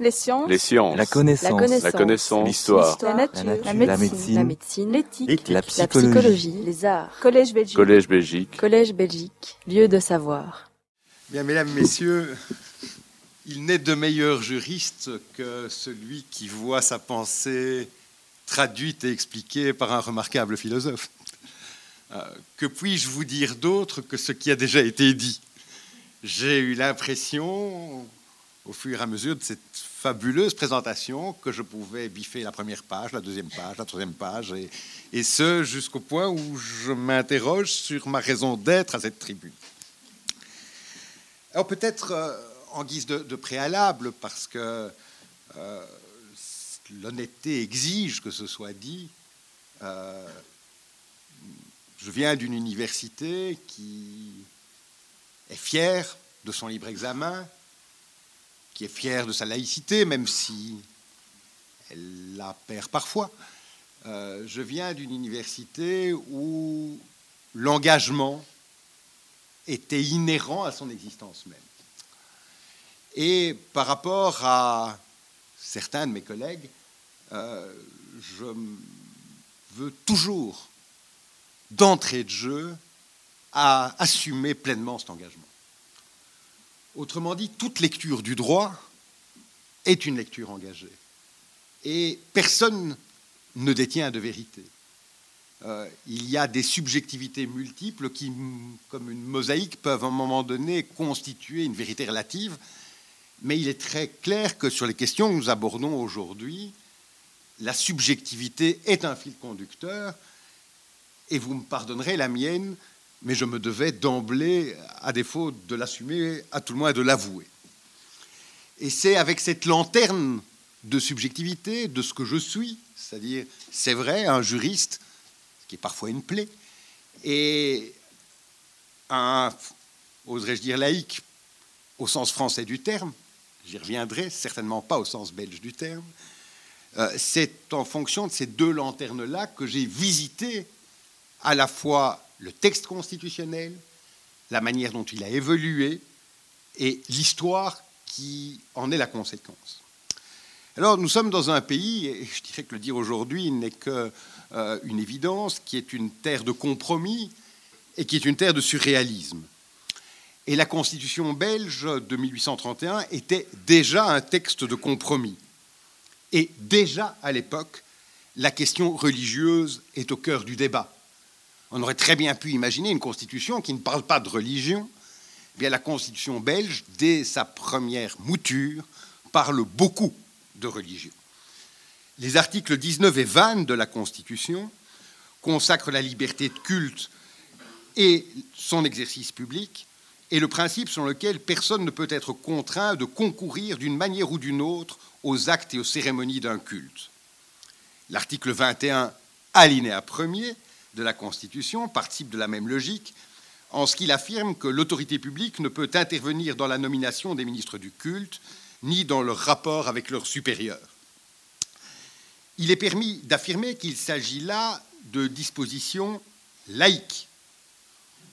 Les sciences. Les sciences. La connaissance. La connaissance. La. L'histoire. La nature. La nature. La La médecine. La. L'éthique. La La psychologie. psychologie. Les arts. Collège Belgique. Collège Belgique. Collège Belgique. Lieu de savoir. Bien, mesdames, messieurs, il n'est de meilleur juriste que celui qui voit sa pensée traduite et expliquée par un remarquable philosophe. Euh, que puis-je vous dire d'autre que ce qui a déjà été dit? J'ai eu l'impression, au fur et à mesure de cette fabuleuse présentation, que je pouvais biffer la première page, la deuxième page, la troisième page, et, ce jusqu'au point où je m'interroge sur ma raison d'être à cette tribune. Alors peut-être euh, en guise de, de préalable, parce que euh, l'honnêteté exige que ce soit dit, euh, je viens d'une université qui est fière de son libre examen, qui est fière de sa laïcité, même si elle la perd parfois. Euh, je viens d'une université où l'engagement était inhérent à son existence même. Et par rapport à certains de mes collègues, euh, je veux toujours, d'entrée de jeu, à assumer pleinement cet engagement. Autrement dit, toute lecture du droit est une lecture engagée. Et personne ne détient de vérité. Euh, il y a des subjectivités multiples qui, comme une mosaïque, peuvent à un moment donné constituer une vérité relative. Mais il est très clair que sur les questions que nous abordons aujourd'hui, la subjectivité est un fil conducteur. Et vous me pardonnerez la mienne, mais je me devais d'emblée, à défaut de l'assumer, à tout le moins de l'avouer. Et c'est avec cette lanterne de subjectivité, de ce que je suis, c'est-à-dire, c'est vrai, un juriste, qui est parfois une plaie, et un, oserais-je dire, laïque, au sens français du terme, j'y reviendrai, certainement pas au sens belge du terme, euh, c'est en fonction de ces deux lanternes-là que j'ai visité à la fois le texte constitutionnel, la manière dont il a évolué et l'histoire qui en est la conséquence. Alors nous sommes dans un pays, et je dirais que le dire aujourd'hui n'est qu'une euh, évidence, qui est une terre de compromis et qui est une terre de surréalisme. Et la constitution belge de 1831 était déjà un texte de compromis. Et déjà à l'époque, la question religieuse est au cœur du débat. On aurait très bien pu imaginer une constitution qui ne parle pas de religion. Eh bien, la constitution belge, dès sa première mouture, parle beaucoup de religion. Les articles 19 et 20 de la Constitution consacrent la liberté de culte et son exercice public, et le principe selon lequel personne ne peut être contraint de concourir d'une manière ou d'une autre aux actes et aux cérémonies d'un culte. L'article 21, alinéa 1er de la Constitution, participe de la même logique en ce qu'il affirme que l'autorité publique ne peut intervenir dans la nomination des ministres du culte ni dans leur rapport avec leurs supérieurs. Il est permis d'affirmer qu'il s'agit là de dispositions laïques.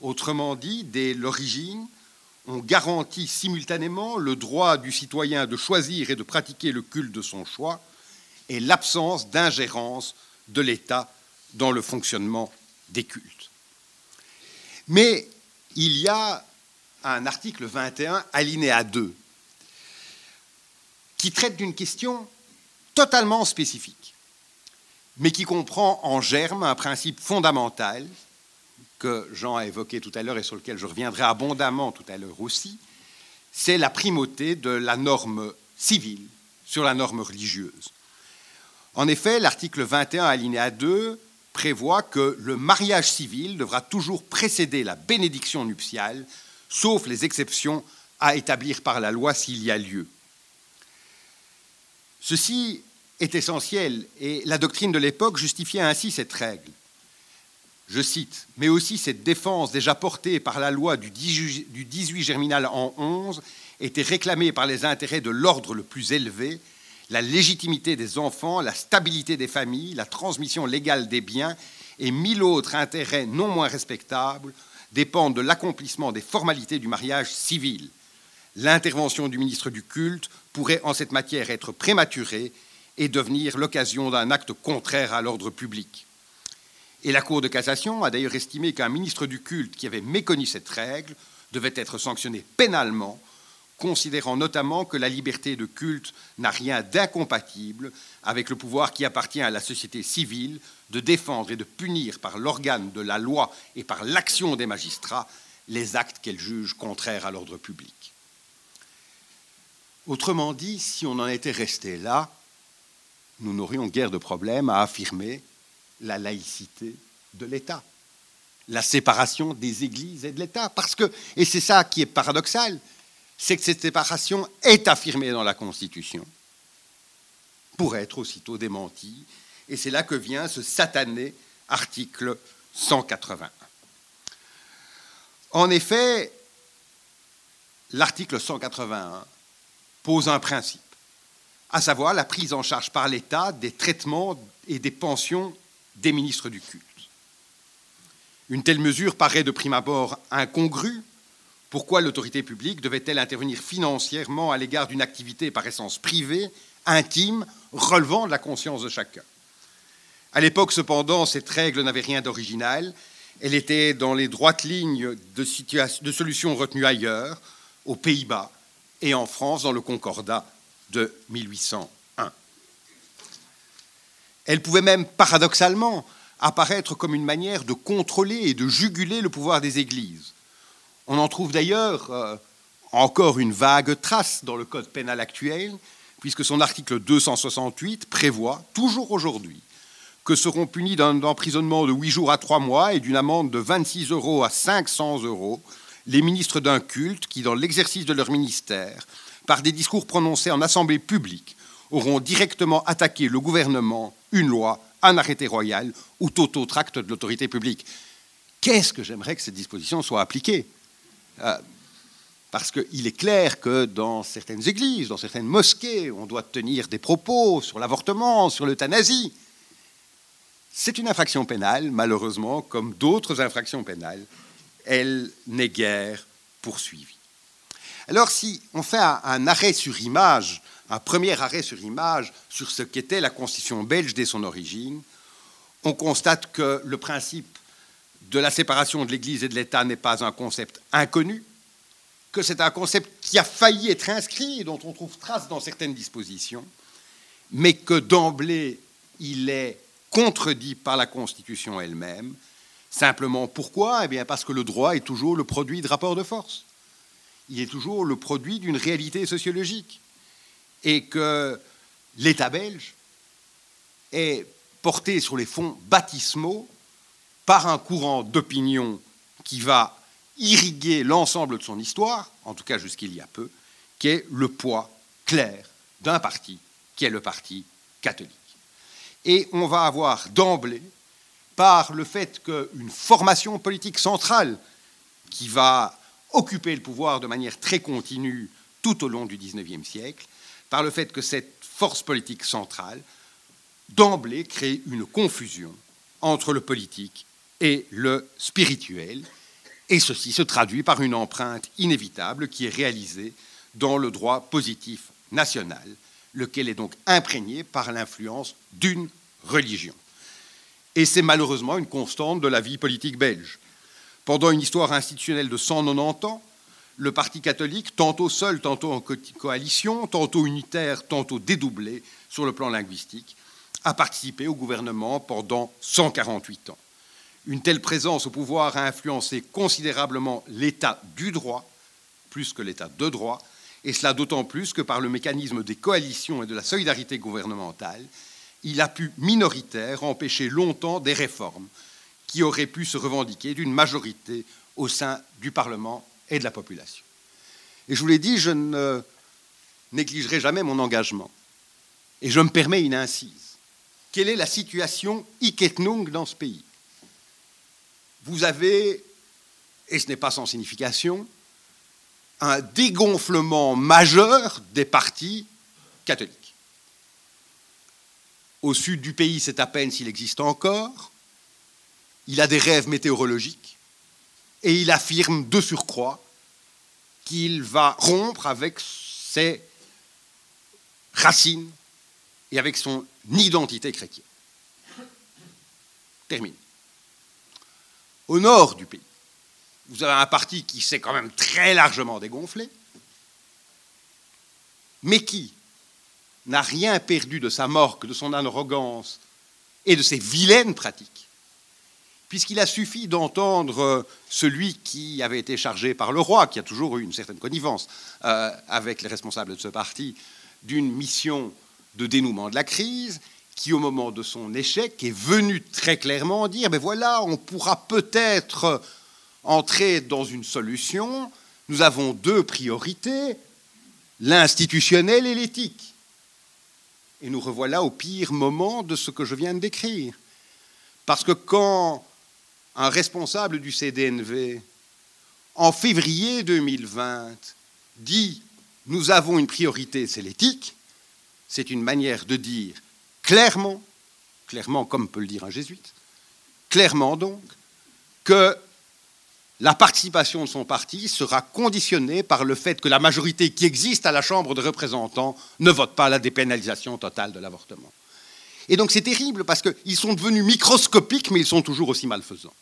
Autrement dit, dès l'origine, on garantit simultanément le droit du citoyen de choisir et de pratiquer le culte de son choix et l'absence d'ingérence de l'État dans le fonctionnement des cultes. Mais il y a un article 21, alinéa 2, qui traite d'une question totalement spécifique, mais qui comprend en germe un principe fondamental que Jean a évoqué tout à l'heure et sur lequel je reviendrai abondamment tout à l'heure aussi, c'est la primauté de la norme civile sur la norme religieuse. En effet, l'article 21, alinéa 2, prévoit que le mariage civil devra toujours précéder la bénédiction nuptiale, sauf les exceptions à établir par la loi s'il y a lieu. Ceci est essentiel et la doctrine de l'époque justifiait ainsi cette règle. Je cite, mais aussi cette défense déjà portée par la loi du 18 germinal en 11 était réclamée par les intérêts de l'ordre le plus élevé, la légitimité des enfants, la stabilité des familles, la transmission légale des biens et mille autres intérêts non moins respectables dépendent de l'accomplissement des formalités du mariage civil. L'intervention du ministre du culte pourrait en cette matière être prématuré et devenir l'occasion d'un acte contraire à l'ordre public. Et la Cour de cassation a d'ailleurs estimé qu'un ministre du culte qui avait méconnu cette règle devait être sanctionné pénalement, considérant notamment que la liberté de culte n'a rien d'incompatible avec le pouvoir qui appartient à la société civile de défendre et de punir par l'organe de la loi et par l'action des magistrats les actes qu'elle juge contraires à l'ordre public. Autrement dit, si on en était resté là, nous n'aurions guère de problème à affirmer la laïcité de l'État, la séparation des églises et de l'État. Parce que, et c'est ça qui est paradoxal, c'est que cette séparation est affirmée dans la Constitution pour être aussitôt démentie. Et c'est là que vient ce satané article 181. En effet, l'article 181 pose un principe, à savoir la prise en charge par l'État des traitements et des pensions des ministres du culte. Une telle mesure paraît de prime abord incongrue. Pourquoi l'autorité publique devait-elle intervenir financièrement à l'égard d'une activité par essence privée, intime, relevant de la conscience de chacun? À l'époque, cependant, cette règle n'avait rien d'original. Elle était dans les droites lignes de, de solutions retenues ailleurs, aux Pays-Bas et en France, dans le Concordat de 1800. Elle pouvait même paradoxalement apparaître comme une manière de contrôler et de juguler le pouvoir des églises. On en trouve d'ailleurs euh, encore une vague trace dans le code pénal actuel, puisque son article 268 prévoit, toujours aujourd'hui, que seront punis d'un emprisonnement de 8 jours à 3 mois et d'une amende de 26 euros à 500 euros les ministres d'un culte qui, dans l'exercice de leur ministère, par des discours prononcés en assemblée publique, auront directement attaqué le gouvernement, une loi, un arrêté royal ou tout autre acte de l'autorité publique. Qu'est-ce que j'aimerais que cette disposition soit appliquée? Euh, Parce qu'il est clair que dans certaines églises, dans certaines mosquées, on doit tenir des propos sur l'avortement, sur l'euthanasie. C'est une infraction pénale, malheureusement, comme d'autres infractions pénales, elle n'est guère poursuivie. Alors si on fait un arrêt sur image un premier arrêt sur image sur ce qu'était la constitution belge dès son origine, on constate que le principe de la séparation de l'Église et de l'État n'est pas un concept inconnu, que c'est un concept qui a failli être inscrit et dont on trouve trace dans certaines dispositions, mais que d'emblée il est contredit par la Constitution elle-même. Simplement pourquoi? Eh bien parce que le droit est toujours le produit de rapports de force. Il est toujours le produit d'une réalité sociologique et que l'État belge est porté sur les fonds baptismaux par un courant d'opinion qui va irriguer l'ensemble de son histoire, en tout cas jusqu'il y a peu, qui est le poids clair d'un parti, qui est le parti catholique. Et on va avoir d'emblée, par le fait qu'une formation politique centrale qui va occuper le pouvoir de manière très continue tout au long du XIXe siècle, par le fait que cette force politique centrale, d'emblée, crée une confusion entre le politique et le spirituel, et ceci se traduit par une empreinte inévitable qui est réalisée dans le droit positif national, lequel est donc imprégné par l'influence d'une religion. Et c'est malheureusement une constante de la vie politique belge. Pendant une histoire institutionnelle de 190 ans, le Parti catholique, tantôt seul, tantôt en coalition, tantôt unitaire, tantôt dédoublé sur le plan linguistique, a participé au gouvernement pendant 148 ans. Une telle présence au pouvoir a influencé considérablement l'état du droit, plus que l'état de droit, et cela d'autant plus que par le mécanisme des coalitions et de la solidarité gouvernementale, il a pu minoritaire empêcher longtemps des réformes qui auraient pu se revendiquer d'une majorité au sein du Parlement et de la population. Et je vous l'ai dit, je ne négligerai jamais mon engagement. Et je me permets une incise. Quelle est la situation iketnung dans ce pays? Vous avez, et ce n'est pas sans signification, un dégonflement majeur des partis catholiques. Au sud du pays, c'est à peine s'il existe encore. Il a des rêves météorologiques et il affirme de surcroît qu'il va rompre avec ses racines et avec son identité chrétienne. Termine. Au nord du pays, vous avez un parti qui s'est quand même très largement dégonflé, mais qui n'a rien perdu de sa morgue, de son arrogance et de ses vilaines pratiques, puisqu'il a suffi d'entendre celui qui avait été chargé par le roi, qui a toujours eu une certaine connivence euh, avec les responsables de ce parti, d'une mission de dénouement de la crise, qui au moment de son échec est venu très clairement dire, mais voilà, on pourra peut-être entrer dans une solution, nous avons deux priorités, l'institutionnel et l'éthique. Et nous revoilà au pire moment de ce que je viens de décrire. Parce que quand un responsable du CDNV, en février 2020, dit nous avons une priorité, c'est l'éthique, c'est une manière de dire clairement, clairement comme peut le dire un jésuite, clairement donc, que la participation de son parti sera conditionnée par le fait que la majorité qui existe à la Chambre des représentants ne vote pas la dépénalisation totale de l'avortement. Et donc c'est terrible parce qu'ils sont devenus microscopiques, mais ils sont toujours aussi malfaisants.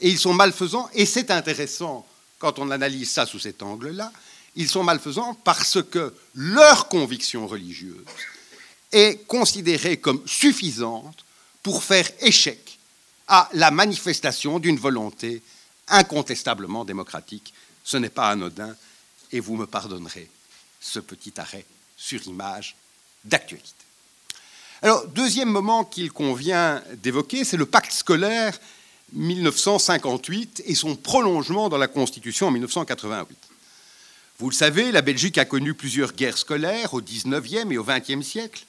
Et ils sont malfaisants, et c'est intéressant quand on analyse ça sous cet angle-là, ils sont malfaisants parce que leur conviction religieuse est considérée comme suffisante pour faire échec à la manifestation d'une volonté incontestablement démocratique. Ce n'est pas anodin, et vous me pardonnerez ce petit arrêt sur image d'actualité. Alors, deuxième moment qu'il convient d'évoquer, c'est le pacte scolaire 1958 et son prolongement dans la Constitution en 1988. Vous le savez, la Belgique a connu plusieurs guerres scolaires au XIXe et au XXe siècle.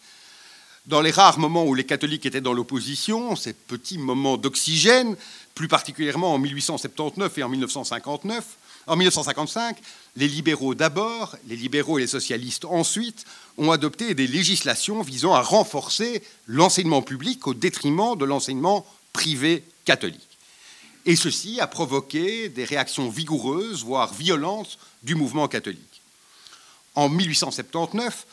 Dans les rares moments où les catholiques étaient dans l'opposition, ces petits moments d'oxygène, plus particulièrement en 1879 et en 1959, en 1955, les libéraux d'abord, les libéraux et les socialistes ensuite, ont adopté des législations visant à renforcer l'enseignement public au détriment de l'enseignement privé catholique. Et ceci a provoqué des réactions vigoureuses, voire violentes, du mouvement catholique. En 1879,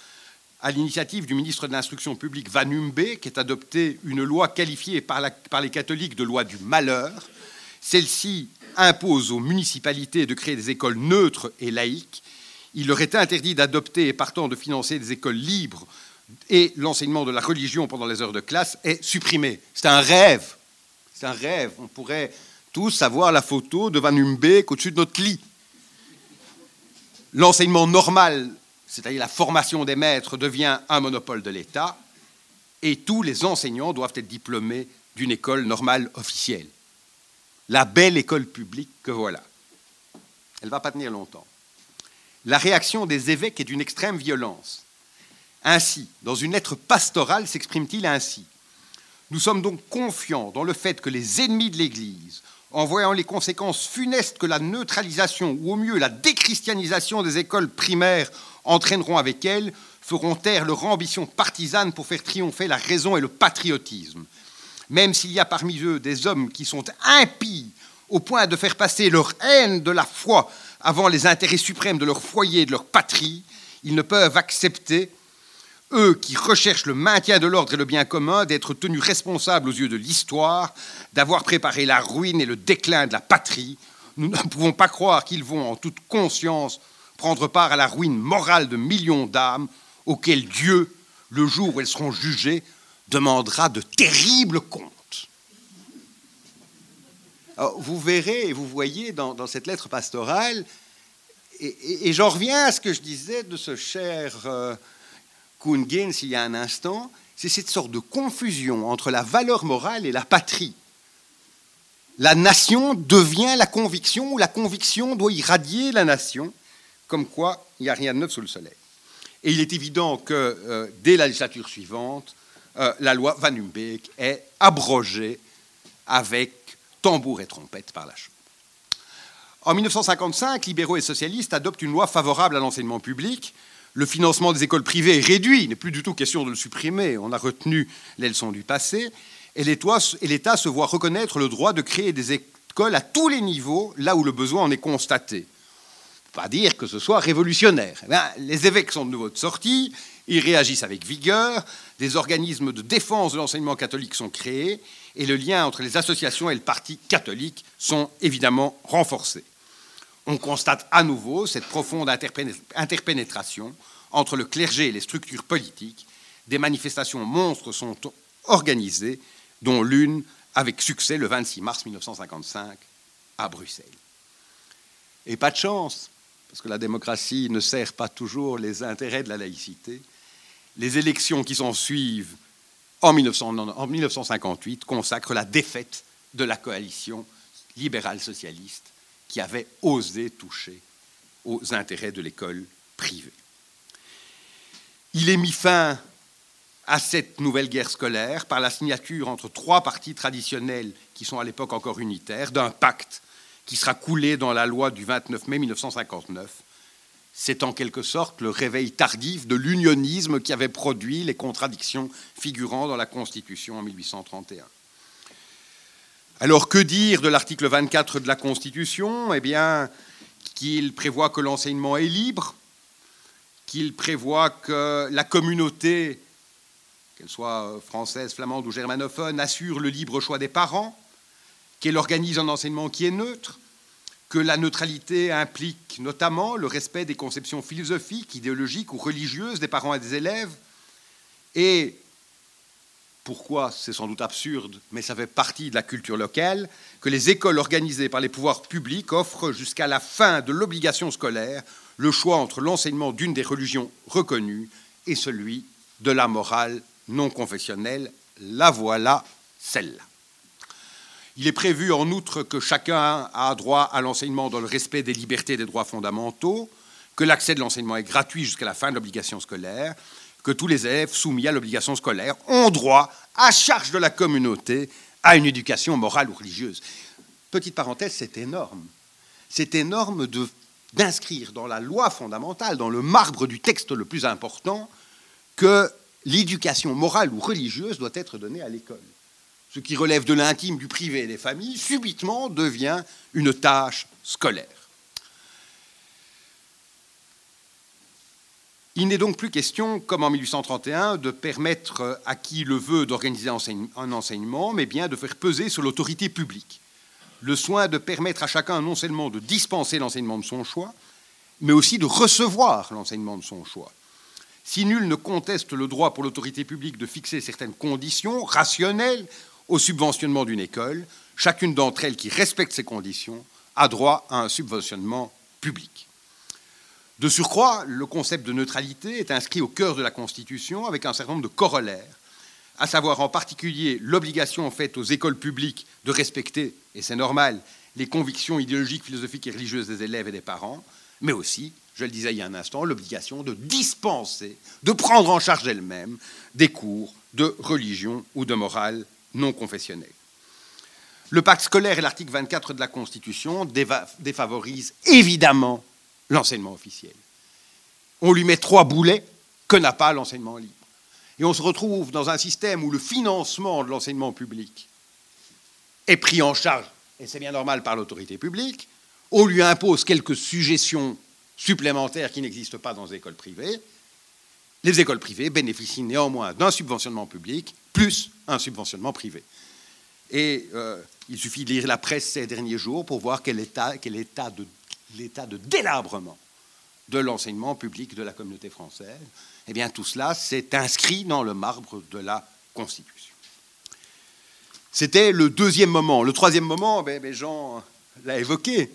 à l'initiative du ministre de l'Instruction publique Van Humbe, qui est adopté une loi qualifiée par, les catholiques de loi du malheur. Celle-ci impose aux municipalités de créer des écoles neutres et laïques. Il leur est interdit d'adopter et partant de financer des écoles libres et l'enseignement de la religion pendant les heures de classe est supprimé. C'est un rêve. C'est un rêve. On pourrait tous avoir la photo de Van Humbe au-dessus de notre lit. L'enseignement normal c'est-à-dire la formation des maîtres, devient un monopole de l'État, et tous les enseignants doivent être diplômés d'une école normale officielle. La belle école publique que voilà. Elle ne va pas tenir longtemps. La réaction des évêques est d'une extrême violence. Ainsi, dans une lettre pastorale, s'exprime-t-il ainsi. Nous sommes donc confiants dans le fait que les ennemis de l'Église, en voyant les conséquences funestes que la neutralisation, ou au mieux la déchristianisation des écoles primaires entraîneront avec elles, feront taire leur ambition partisane pour faire triompher la raison et le patriotisme. Même s'il y a parmi eux des hommes qui sont impies au point de faire passer leur haine de la foi avant les intérêts suprêmes de leur foyer et de leur patrie, ils ne peuvent accepter, eux qui recherchent le maintien de l'ordre et le bien commun, d'être tenus responsables aux yeux de l'histoire, d'avoir préparé la ruine et le déclin de la patrie. Nous ne pouvons pas croire qu'ils vont en toute conscience prendre part à la ruine morale de millions d'âmes auxquelles Dieu, le jour où elles seront jugées, demandera de terribles comptes. vous verrez et vous voyez dans, cette lettre pastorale, et, j'en reviens à ce que je disais de ce cher euh, Kuhn il y a un instant, c'est cette sorte de confusion entre la valeur morale et la patrie. La nation devient la conviction, ou la conviction doit irradier la nation comme quoi il n'y a rien de neuf sous le soleil. Et il est évident que euh, dès la législature suivante, euh, la loi Van Humbeek est abrogée avec tambour et trompette par la Chambre. En 1955, libéraux et socialistes adoptent une loi favorable à l'enseignement public. Le financement des écoles privées est réduit, il n'est plus du tout question de le supprimer, on a retenu les leçons du passé, et l'État se voit reconnaître le droit de créer des écoles à tous les niveaux, là où le besoin en est constaté pas dire que ce soit révolutionnaire. Eh les évêques sont de nouveau de sortie Ils réagissent avec vigueur, des organismes de défense de l'enseignement catholique sont créés, et le lien entre les associations et le parti catholique sont évidemment renforcés. On constate à nouveau cette profonde interpénétration entre le clergé et les structures politiques. Des manifestations monstres sont organisées, dont l'une avec succès le 26 mars 1955 à Bruxelles. Et pas de chance, parce que la démocratie ne sert pas toujours les intérêts de la laïcité. Les élections qui s'en suivent en, 1958 consacrent la défaite de la coalition libérale socialiste qui avait osé toucher aux intérêts de l'école privée. Il est mis fin à cette nouvelle guerre scolaire par la signature entre trois partis traditionnels qui sont à l'époque encore unitaires d'un pacte qui sera coulé dans la loi du 29 mai 1959. C'est en quelque sorte le réveil tardif de l'unionisme qui avait produit les contradictions figurant dans la Constitution en 1831. Alors que dire de l'article 24 de la Constitution? Eh bien, qu'il prévoit que l'enseignement est libre, qu'il prévoit que la communauté qu'elle soit française, flamande ou germanophone, assure le libre choix des parents, qu'elle organise un enseignement qui est neutre, que la neutralité implique notamment le respect des conceptions philosophiques, idéologiques ou religieuses des parents et des élèves, et pourquoi, c'est sans doute absurde, mais ça fait partie de la culture locale, que les écoles organisées par les pouvoirs publics offrent jusqu'à la fin de l'obligation scolaire le choix entre l'enseignement d'une des religions reconnues et celui de la morale non confessionnelle, la voilà celle-là. Il est prévu en outre que chacun a droit à l'enseignement dans le respect des libertés et des droits fondamentaux, que l'accès de l'enseignement est gratuit jusqu'à la fin de l'obligation scolaire, que tous les élèves soumis à l'obligation scolaire ont droit, à charge de la communauté, à une éducation morale ou religieuse. Petite parenthèse, c'est énorme. C'est énorme d'inscrire dans la loi fondamentale, dans le marbre du texte le plus important, que l'éducation morale ou religieuse doit être donnée à l'école. Ce qui relève de l'intime, du privé et des familles, subitement devient une tâche scolaire. Il n'est donc plus question, comme en 1831, de permettre à qui le veut d'organiser un enseignement, mais bien de faire peser sur l'autorité publique le soin de permettre à chacun non seulement de dispenser l'enseignement de son choix, mais aussi de recevoir l'enseignement de son choix. Si nul ne conteste le droit pour l'autorité publique de fixer certaines conditions rationnelles au subventionnement d'une école, chacune d'entre elles qui respecte ces conditions a droit à un subventionnement public. De surcroît, le concept de neutralité est inscrit au cœur de la Constitution avec un certain nombre de corollaires, à savoir en particulier l'obligation faite aux écoles publiques de respecter, et c'est normal, les convictions idéologiques, philosophiques et religieuses des élèves et des parents, mais aussi je le disais il y a un instant, l'obligation de dispenser, de prendre en charge elle-même des cours de religion ou de morale non confessionnelle. Le pacte scolaire et l'article 24 de la Constitution défavorisent évidemment l'enseignement officiel. On lui met trois boulets que n'a pas l'enseignement libre. Et on se retrouve dans un système où le financement de l'enseignement public est pris en charge, et c'est bien normal, par l'autorité publique. On lui impose quelques suggestions supplémentaires qui n'existent pas dans les écoles privées, les écoles privées bénéficient néanmoins d'un subventionnement public plus un subventionnement privé. Et euh, il suffit de lire la presse ces derniers jours pour voir quel état, quel état de, l'état de délabrement de l'enseignement public de la communauté française. Eh bien, tout cela s'est inscrit dans le marbre de la Constitution. C'était le deuxième moment. Le troisième moment, ben, ben Jean l'a évoqué,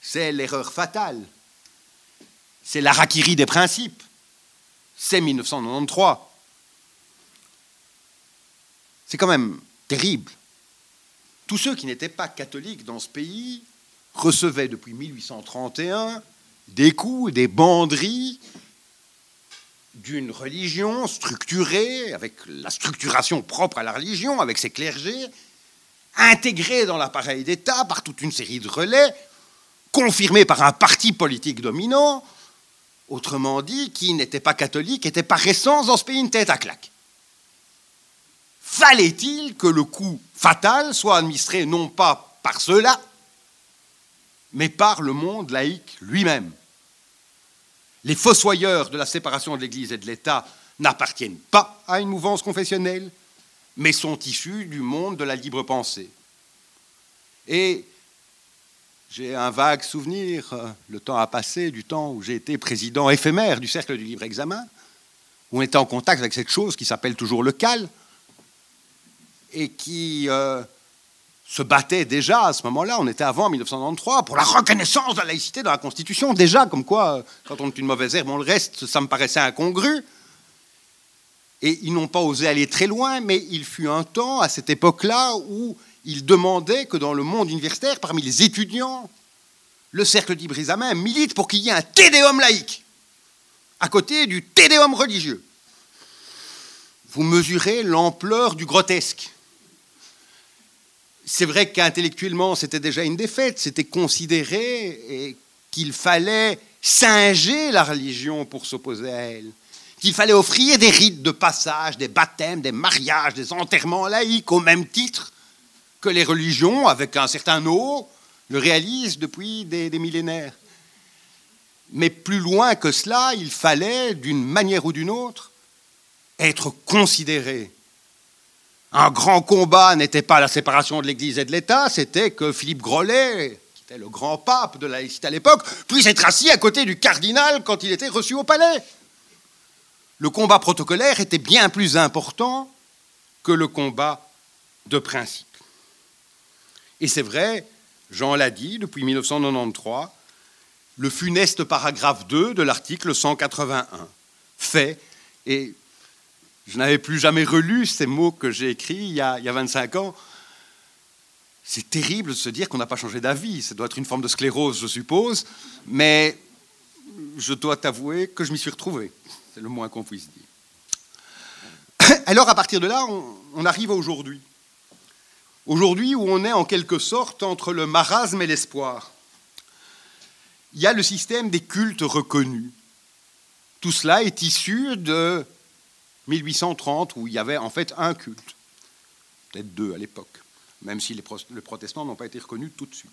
c'est l'erreur fatale c'est l'Arakiri des principes. C'est 1993. C'est quand même terrible. Tous ceux qui n'étaient pas catholiques dans ce pays recevaient depuis 1831 des coups, des banderies d'une religion structurée, avec la structuration propre à la religion, avec ses clergés, intégrés dans l'appareil d'État par toute une série de relais, confirmés par un parti politique dominant, Autrement dit, qui n'était pas catholique était par essence dans ce pays une tête à claque. Fallait-il que le coup fatal soit administré non pas par ceux-là, mais par le monde laïque lui-même? Les fossoyeurs de la séparation de l'Église et de l'État n'appartiennent pas à une mouvance confessionnelle, mais sont issus du monde de la libre pensée. Et j'ai un vague souvenir, le temps a passé, du temps où j'ai été président éphémère du Cercle du Libre Examen, où on était en contact avec cette chose qui s'appelle toujours le CAL, et qui euh, se battait déjà à ce moment-là, on était avant 1993, pour la reconnaissance de la laïcité dans la Constitution, déjà, comme quoi, euh, quand on est une mauvaise herbe, on le reste, ça me paraissait incongru. Et ils n'ont pas osé aller très loin, mais il fut un temps, à cette époque-là, où ils demandaient que dans le monde universitaire, parmi les étudiants, le cercle d'Ibrisamin milite pour qu'il y ait un tédéum laïque, à côté du tédéum religieux. Vous mesurez l'ampleur du grotesque. C'est vrai qu'intellectuellement, c'était déjà une défaite, c'était considéré qu'il fallait singer la religion pour s'opposer à elle, qu'il fallait offrir des rites de passage, des baptêmes, des mariages, des enterrements laïques au même titre que les religions, avec un certain eau, le réalisent depuis des millénaires. Mais plus loin que cela, il fallait, d'une manière ou d'une autre, être considéré un grand combat n'était pas la séparation de l'Église et de l'État, c'était que Philippe Grolet, qui était le grand pape de la laïcité à l'époque, puisse être assis à côté du cardinal quand il était reçu au palais. Le combat protocolaire était bien plus important que le combat de principe. Et c'est vrai, Jean l'a dit, depuis 1993, le funeste paragraphe 2 de l'article 181 fait, et je n'avais plus jamais relu ces mots que j'ai écrits il y, a, 25 ans. C'est terrible de se dire qu'on n'a pas changé d'avis. Ça doit être une forme de sclérose, je suppose. Mais je dois t'avouer que je m'y suis retrouvé. C'est le moins qu'on puisse dire. Alors, à partir de là, on, on arrive à aujourd'hui. Aujourd'hui, où on est en quelque sorte entre le marasme et l'espoir. Il y a le système des cultes reconnus. Tout cela est issu de 1830, où il y avait en fait un culte, peut-être deux à l'époque, même si les protestants n'ont pas été reconnus tout de suite.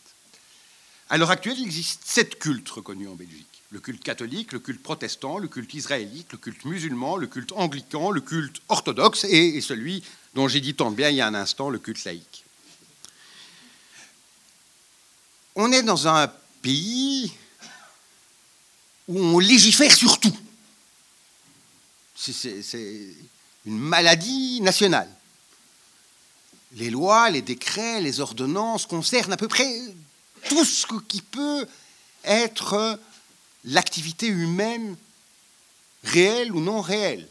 À l'heure actuelle, il existe sept cultes reconnus en Belgique. Le culte catholique, le culte protestant, le culte israélite, le culte musulman, le culte anglican, le culte orthodoxe et, celui dont j'ai dit tant bien il y a un instant, le culte laïque. On est dans un pays où on légifère sur tout. C'est une maladie nationale. Les lois, les décrets, les ordonnances concernent à peu près tout ce qui peut être l'activité humaine réelle ou non réelle.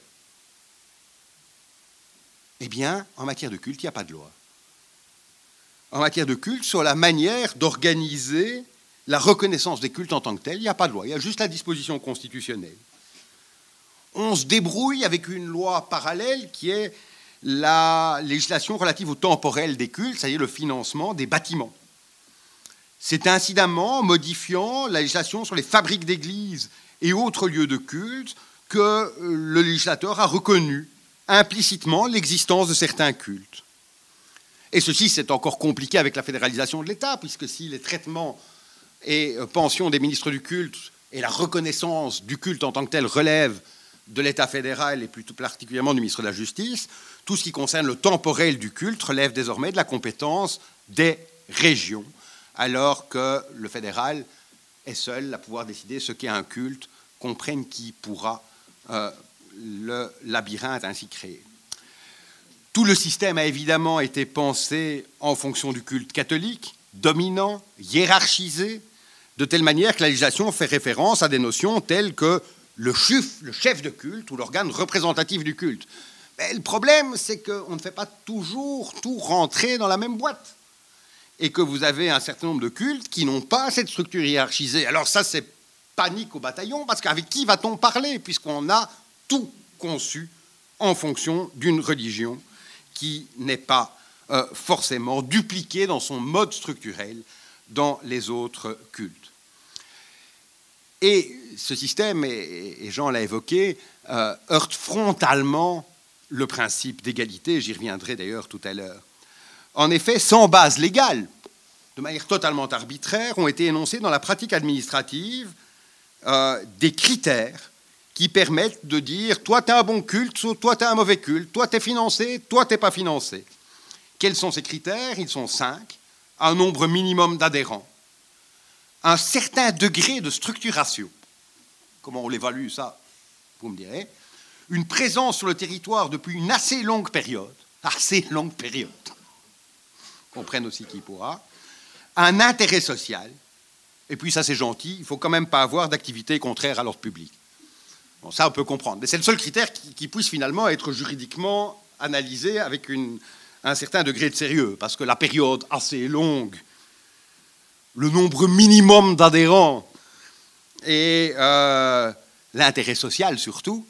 Eh bien, en matière de culte, il n'y a pas de loi. En matière de culte, sur la manière d'organiser la reconnaissance des cultes en tant que tels, il n'y a pas de loi. Il y a juste la disposition constitutionnelle on se débrouille avec une loi parallèle qui est la législation relative au temporel des cultes, c'est-à-dire le financement des bâtiments. C'est incidemment modifiant la législation sur les fabriques d'églises et autres lieux de culte que euh, le législateur a reconnu implicitement l'existence de certains cultes. Et ceci, c'est encore compliqué avec la fédéralisation de l'État, puisque si les traitements et euh, pensions des ministres du culte et la reconnaissance du culte en tant que tel relèvent de l'État fédéral et plus particulièrement du ministre de la Justice, tout ce qui concerne le temporel du culte relève désormais de la compétence des régions, alors que le fédéral est seul à pouvoir décider ce qu'est un culte, comprenne qui pourra euh, le labyrinthe ainsi créé. Tout le système a évidemment été pensé en fonction du culte catholique, dominant, hiérarchisé, de telle manière que la législation fait référence à des notions telles que le chef, de culte ou l'organe représentatif du culte. Mais le problème, c'est qu'on ne fait pas toujours tout rentrer dans la même boîte. Et que vous avez un certain nombre de cultes qui n'ont pas cette structure hiérarchisée. Alors ça, c'est panique au bataillon, parce qu'avec qui va-t-on parler, puisqu'on a tout conçu en fonction d'une religion qui n'est pas euh, forcément dupliquée dans son mode structurel dans les autres cultes. Et ce système, et Jean l'a évoqué, euh, heurte frontalement le principe d'égalité, j'y reviendrai d'ailleurs tout à l'heure. En effet, sans base légale, de manière totalement arbitraire, ont été énoncées dans la pratique administrative euh, des critères qui permettent de dire toi tu es un bon culte, toi tu es un mauvais culte, toi tu es financé, toi tu pas financé. Quels sont ces critères? Ils sont cinq. Un nombre minimum d'adhérents, un certain degré de structuration. Comment on l'évalue ça Vous me direz. Une présence sur le territoire depuis une assez longue période, assez longue période, comprenne aussi qui pourra, un intérêt social, et puis ça c'est gentil, il faut quand même pas avoir d'activité contraire à l'ordre public. Bon, ça on peut comprendre, mais c'est le seul critère qui, puisse finalement être juridiquement analysé avec un certain degré de sérieux, parce que la période assez longue, le nombre minimum d'adhérents et euh, l'intérêt social surtout,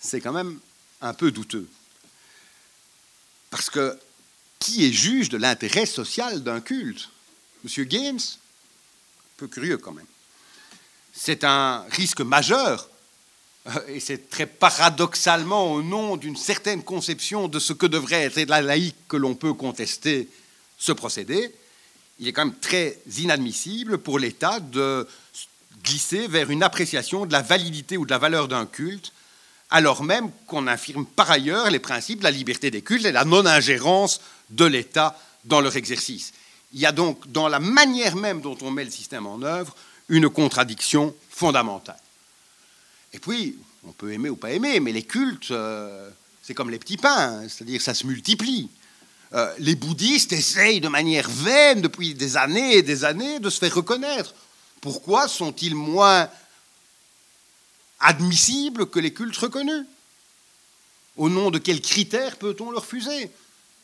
c'est quand même un peu douteux. Parce que qui est juge de l'intérêt social d'un culte? Monsieur Games Un peu curieux quand même. C'est un risque majeur et c'est très paradoxalement au nom d'une certaine conception de ce que devrait être la laïque que l'on peut contester ce procédé. Il est quand même très inadmissible pour l'État de glisser vers une appréciation de la validité ou de la valeur d'un culte, alors même qu'on infirme par ailleurs les principes de la liberté des cultes et la non-ingérence de l'État dans leur exercice. Il y a donc dans la manière même dont on met le système en œuvre une contradiction fondamentale. Et puis, on peut aimer ou pas aimer, mais les cultes, euh, c'est comme les petits pains, c'est-à-dire ça se multiplie. Euh, les bouddhistes essayent de manière vaine depuis des années et des années de se faire reconnaître. Pourquoi sont-ils moins admissibles que les cultes reconnus? Au nom de quels critères peut-on leur refuser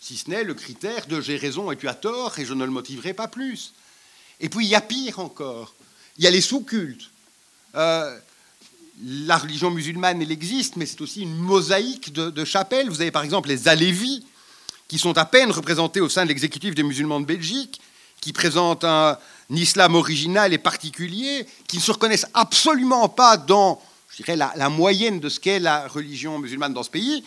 Si ce n'est le critère de j'ai raison et tu as tort et je ne le motiverai pas plus. Et puis il y a pire encore. Il y a les sous-cultes. Euh, la religion musulmane, elle existe, mais c'est aussi une mosaïque de, chapelles. Vous avez par exemple les Alévis, qui sont à peine représentés au sein de l'exécutif des musulmans de Belgique, qui présentent un, islam original et particulier, qui ne se reconnaissent absolument pas dans, je dirais, la, la moyenne de ce qu'est la religion musulmane dans ce pays,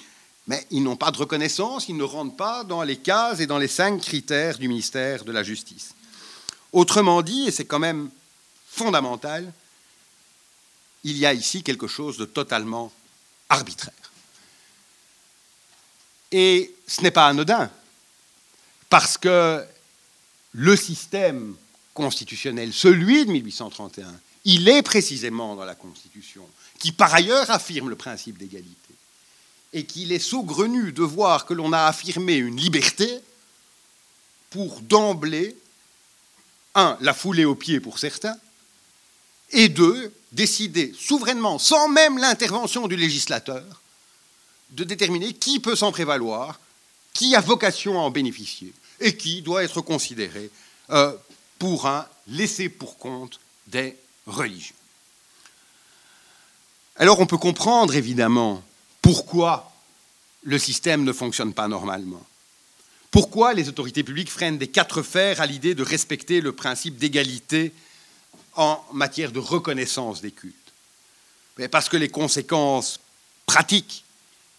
mais ils n'ont pas de reconnaissance, ils ne rentrent pas dans les cases et dans les cinq critères du ministère de la Justice. Autrement dit, et c'est quand même fondamental, il y a ici quelque chose de totalement arbitraire. Et ce n'est pas anodin, parce que le système constitutionnel, celui de 1831, il est précisément dans la Constitution, qui par ailleurs affirme le principe d'égalité, et qu'il est saugrenu de voir que l'on a affirmé une liberté pour d'emblée, un, la fouler aux pieds pour certains, et deux, décider souverainement, sans même l'intervention du législateur, de déterminer qui peut s'en prévaloir, qui a vocation à en bénéficier et qui doit être considéré euh, pour un laisser pour compte des religions. Alors on peut comprendre évidemment pourquoi le système ne fonctionne pas normalement. Pourquoi les autorités publiques freinent des quatre fers à l'idée de respecter le principe d'égalité en matière de reconnaissance des cultes. parce que les conséquences pratiques,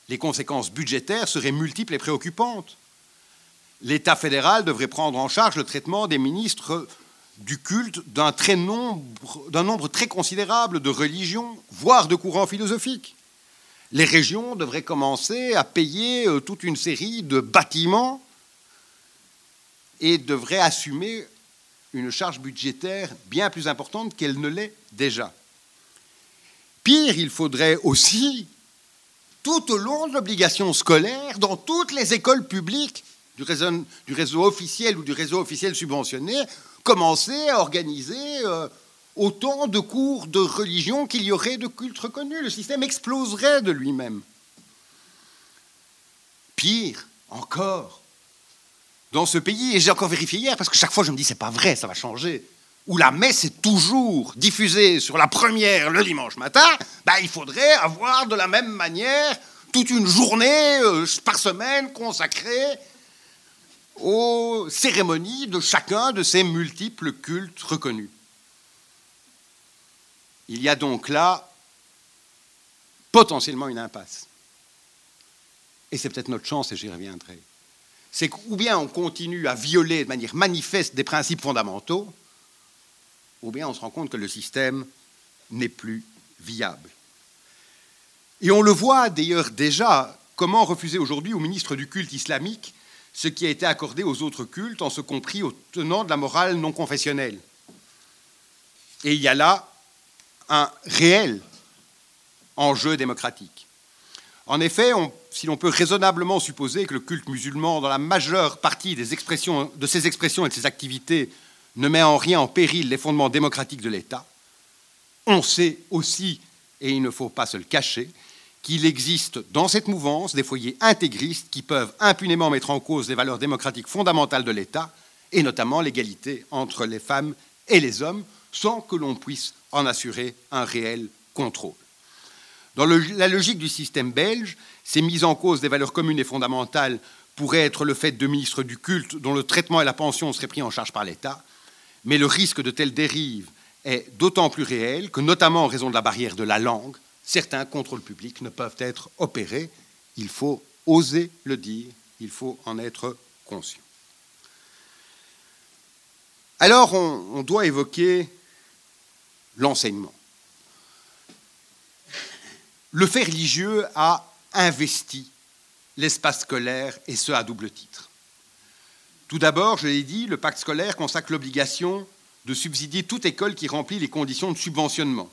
les conséquences budgétaires seraient multiples et préoccupantes. L'État fédéral devrait prendre en charge le traitement des ministres du culte d'un nombre, très considérable de religions, voire de courants philosophiques. Les régions devraient commencer à payer euh, toute une série de bâtiments et devraient assumer une charge budgétaire bien plus importante qu'elle ne l'est déjà. Pire, il faudrait aussi, tout au long de l'obligation scolaire, dans toutes les écoles publiques du réseau, officiel ou du réseau officiel subventionné, commencer à organiser euh, autant de cours de religion qu'il y aurait de cultes reconnus. Le système exploserait de lui-même. Pire encore, dans ce pays, et j'ai encore vérifié hier, parce que chaque fois je me dis c'est pas vrai, ça va changer, où la messe est toujours diffusée sur la première le dimanche matin, bah, il faudrait avoir de la même manière toute une journée euh, par semaine consacrée aux cérémonies de chacun de ces multiples cultes reconnus. Il y a donc là potentiellement une impasse. Et c'est peut-être notre chance, et j'y reviendrai c'est ou bien on continue à violer de manière manifeste des principes fondamentaux, ou bien on se rend compte que le système n'est plus viable. Et on le voit d'ailleurs déjà, comment refuser aujourd'hui au ministre du culte islamique ce qui a été accordé aux autres cultes, en ce compris aux tenants de la morale non confessionnelle. Et il y a là un réel enjeu démocratique. En effet, si l'on peut raisonnablement supposer que le culte musulman, dans la majeure partie de ses expressions et de ses activités, ne met en rien en péril les fondements démocratiques de l'État, on sait aussi, et il ne faut pas se le cacher, qu'il existe dans cette mouvance des foyers intégristes qui peuvent impunément mettre en cause les valeurs démocratiques fondamentales de l'État, et notamment l'égalité entre les femmes et les hommes, sans que l'on puisse en assurer un réel contrôle. Dans la logique du système belge, ces mises en cause des valeurs communes et fondamentales pourraient être le fait de ministres du culte dont le traitement et la pension seraient pris en charge par l'État, mais le risque de telles dérives est d'autant plus réel que, notamment en raison de la barrière de la langue, certains contrôles publics ne peuvent être opérés. Il faut oser le dire, il faut en être conscient. Alors on, doit évoquer l'enseignement. Le fait religieux a investi l'espace scolaire et ce à double titre. Tout d'abord, je l'ai dit, le pacte scolaire consacre l'obligation de subsidier toute école qui remplit les conditions de subventionnement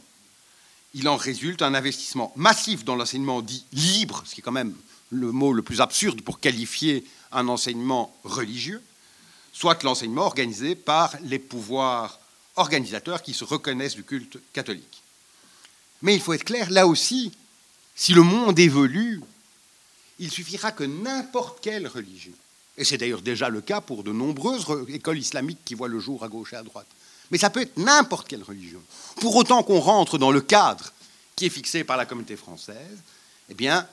il en résulte un investissement massif dans l'enseignement dit libre, ce qui est quand même le mot le plus absurde pour qualifier un enseignement religieux, soit l'enseignement organisé par les pouvoirs organisateurs qui se reconnaissent du culte catholique. Mais il faut être clair, là aussi, si le monde évolue, il suffira que n'importe quelle religion, et c'est d'ailleurs déjà le cas pour de nombreuses écoles islamiques qui voient le jour à gauche et à droite, mais ça peut être n'importe quelle religion. Pour autant qu'on rentre dans le cadre qui est fixé par la communauté française, eh bien,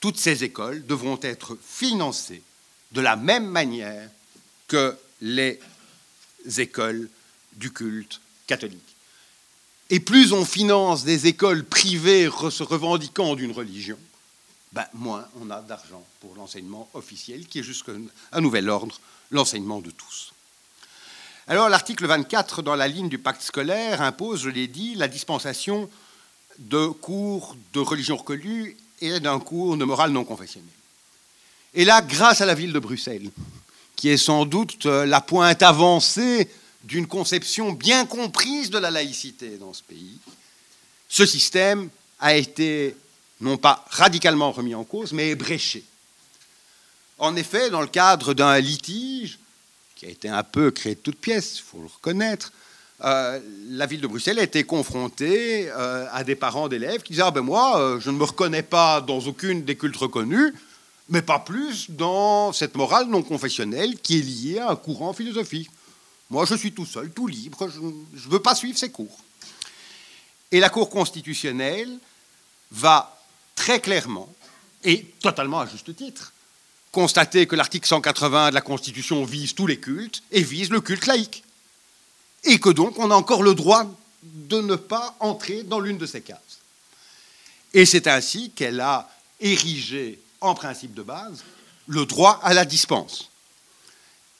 toutes ces écoles devront être financées de la même manière que les écoles du culte catholique. Et plus on finance des écoles privées se revendiquant d'une religion, ben moins on a d'argent pour l'enseignement officiel, qui est jusqu'à nouvel ordre, l'enseignement de tous. Alors l'article 24 dans la ligne du pacte scolaire impose, je l'ai dit, la dispensation de cours de religion reconnue et d'un cours de morale non confessionnelle. Et là, grâce à la ville de Bruxelles, qui est sans doute euh, la pointe avancée d'une conception bien comprise de la laïcité dans ce pays, ce système a été non pas radicalement remis en cause, mais ébréché. En effet, dans le cadre d'un litige, qui a été un peu créé de toutes pièces, il faut le reconnaître, euh, la ville de Bruxelles a été confrontée euh, à des parents d'élèves qui disaient Ah ben moi, euh, je ne me reconnais pas dans aucune des cultes reconnus, mais pas plus dans cette morale non confessionnelle qui est liée à un courant philosophique. Moi, je suis tout seul, tout libre, je ne veux pas suivre ces cours. Et la Cour constitutionnelle va très clairement, et totalement à juste titre, constater que l'article 180 de la Constitution vise tous les cultes et vise le culte laïque. Et que donc on a encore le droit de ne pas entrer dans l'une de ces cases. Et c'est ainsi qu'elle a érigé en principe de base le droit à la dispense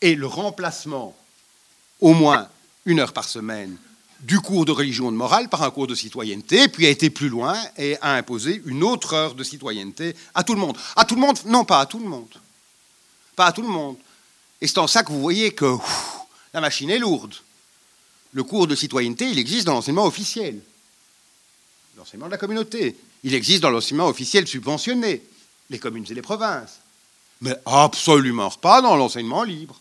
et le remplacement, au moins une heure par semaine, du cours de religion et de morale par un cours de citoyenneté, puis a été plus loin et a imposé une autre heure de citoyenneté à tout le monde. À tout le monde Non, pas à tout le monde pas à tout le monde. Et c'est en ça que vous voyez que la machine est lourde. Le cours de citoyenneté, il existe dans l'enseignement officiel, l'enseignement de la communauté. Il existe dans l'enseignement officiel subventionné, les communes et les provinces. Mais absolument pas dans l'enseignement libre.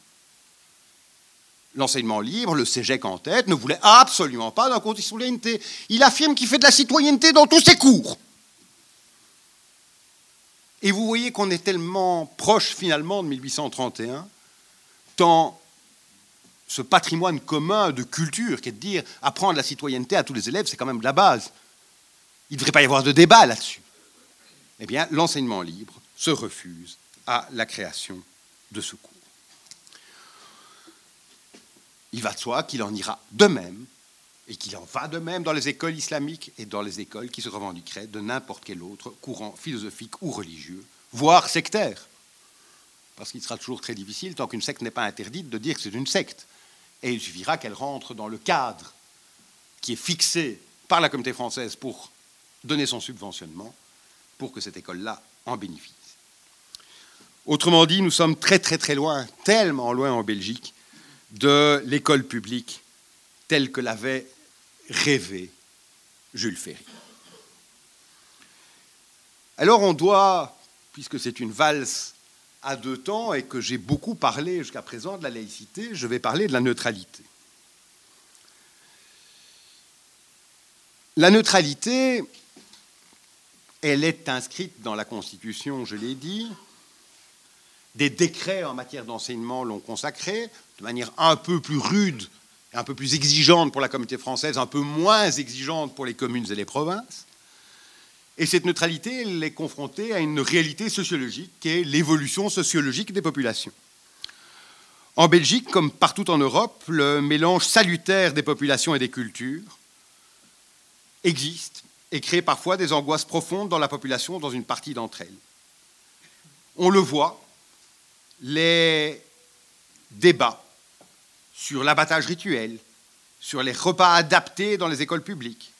L'enseignement libre, le CEGEC en tête, ne voulait absolument pas d'un cours de citoyenneté. Il affirme qu'il fait de la citoyenneté dans tous ses cours. Et vous voyez qu'on est tellement proche finalement de 1831, tant ce patrimoine commun de culture, qui est de dire apprendre la citoyenneté à tous les élèves, c'est quand même de la base. Il ne devrait pas y avoir de débat là-dessus. Eh bien, l'enseignement libre se refuse à la création de ce cours. Il va de soi qu'il en ira de même et qu'il en va de même dans les écoles islamiques et dans les écoles qui se revendiqueraient de n'importe quel autre courant philosophique ou religieux, voire sectaire. Parce qu'il sera toujours très difficile, tant qu'une secte n'est pas interdite, de dire que c'est une secte. Et il suffira qu'elle rentre dans le cadre qui est fixé par la communauté française pour donner son subventionnement pour que cette école-là en bénéficie. Autrement dit, nous sommes très très très loin, tellement loin en Belgique, de l'école publique telle que l'avait rêvé Jules Ferry. Alors on doit, puisque c'est une valse à deux temps et que j'ai beaucoup parlé jusqu'à présent de la laïcité, je vais parler de la neutralité. La neutralité, elle est inscrite dans la Constitution, je l'ai dit. Des décrets en matière d'enseignement l'ont consacrée de manière un peu plus rude, un peu plus exigeante pour la communauté française, un peu moins exigeante pour les communes et les provinces. Et cette neutralité, elle est confrontée à une réalité sociologique qui est l'évolution sociologique des populations. En Belgique, comme partout en Europe, le mélange salutaire des populations et des cultures existe et crée parfois des angoisses profondes dans la population, dans une partie d'entre elles. On le voit, les débats sur l'abattage rituel, sur les repas adaptés dans les écoles publiques,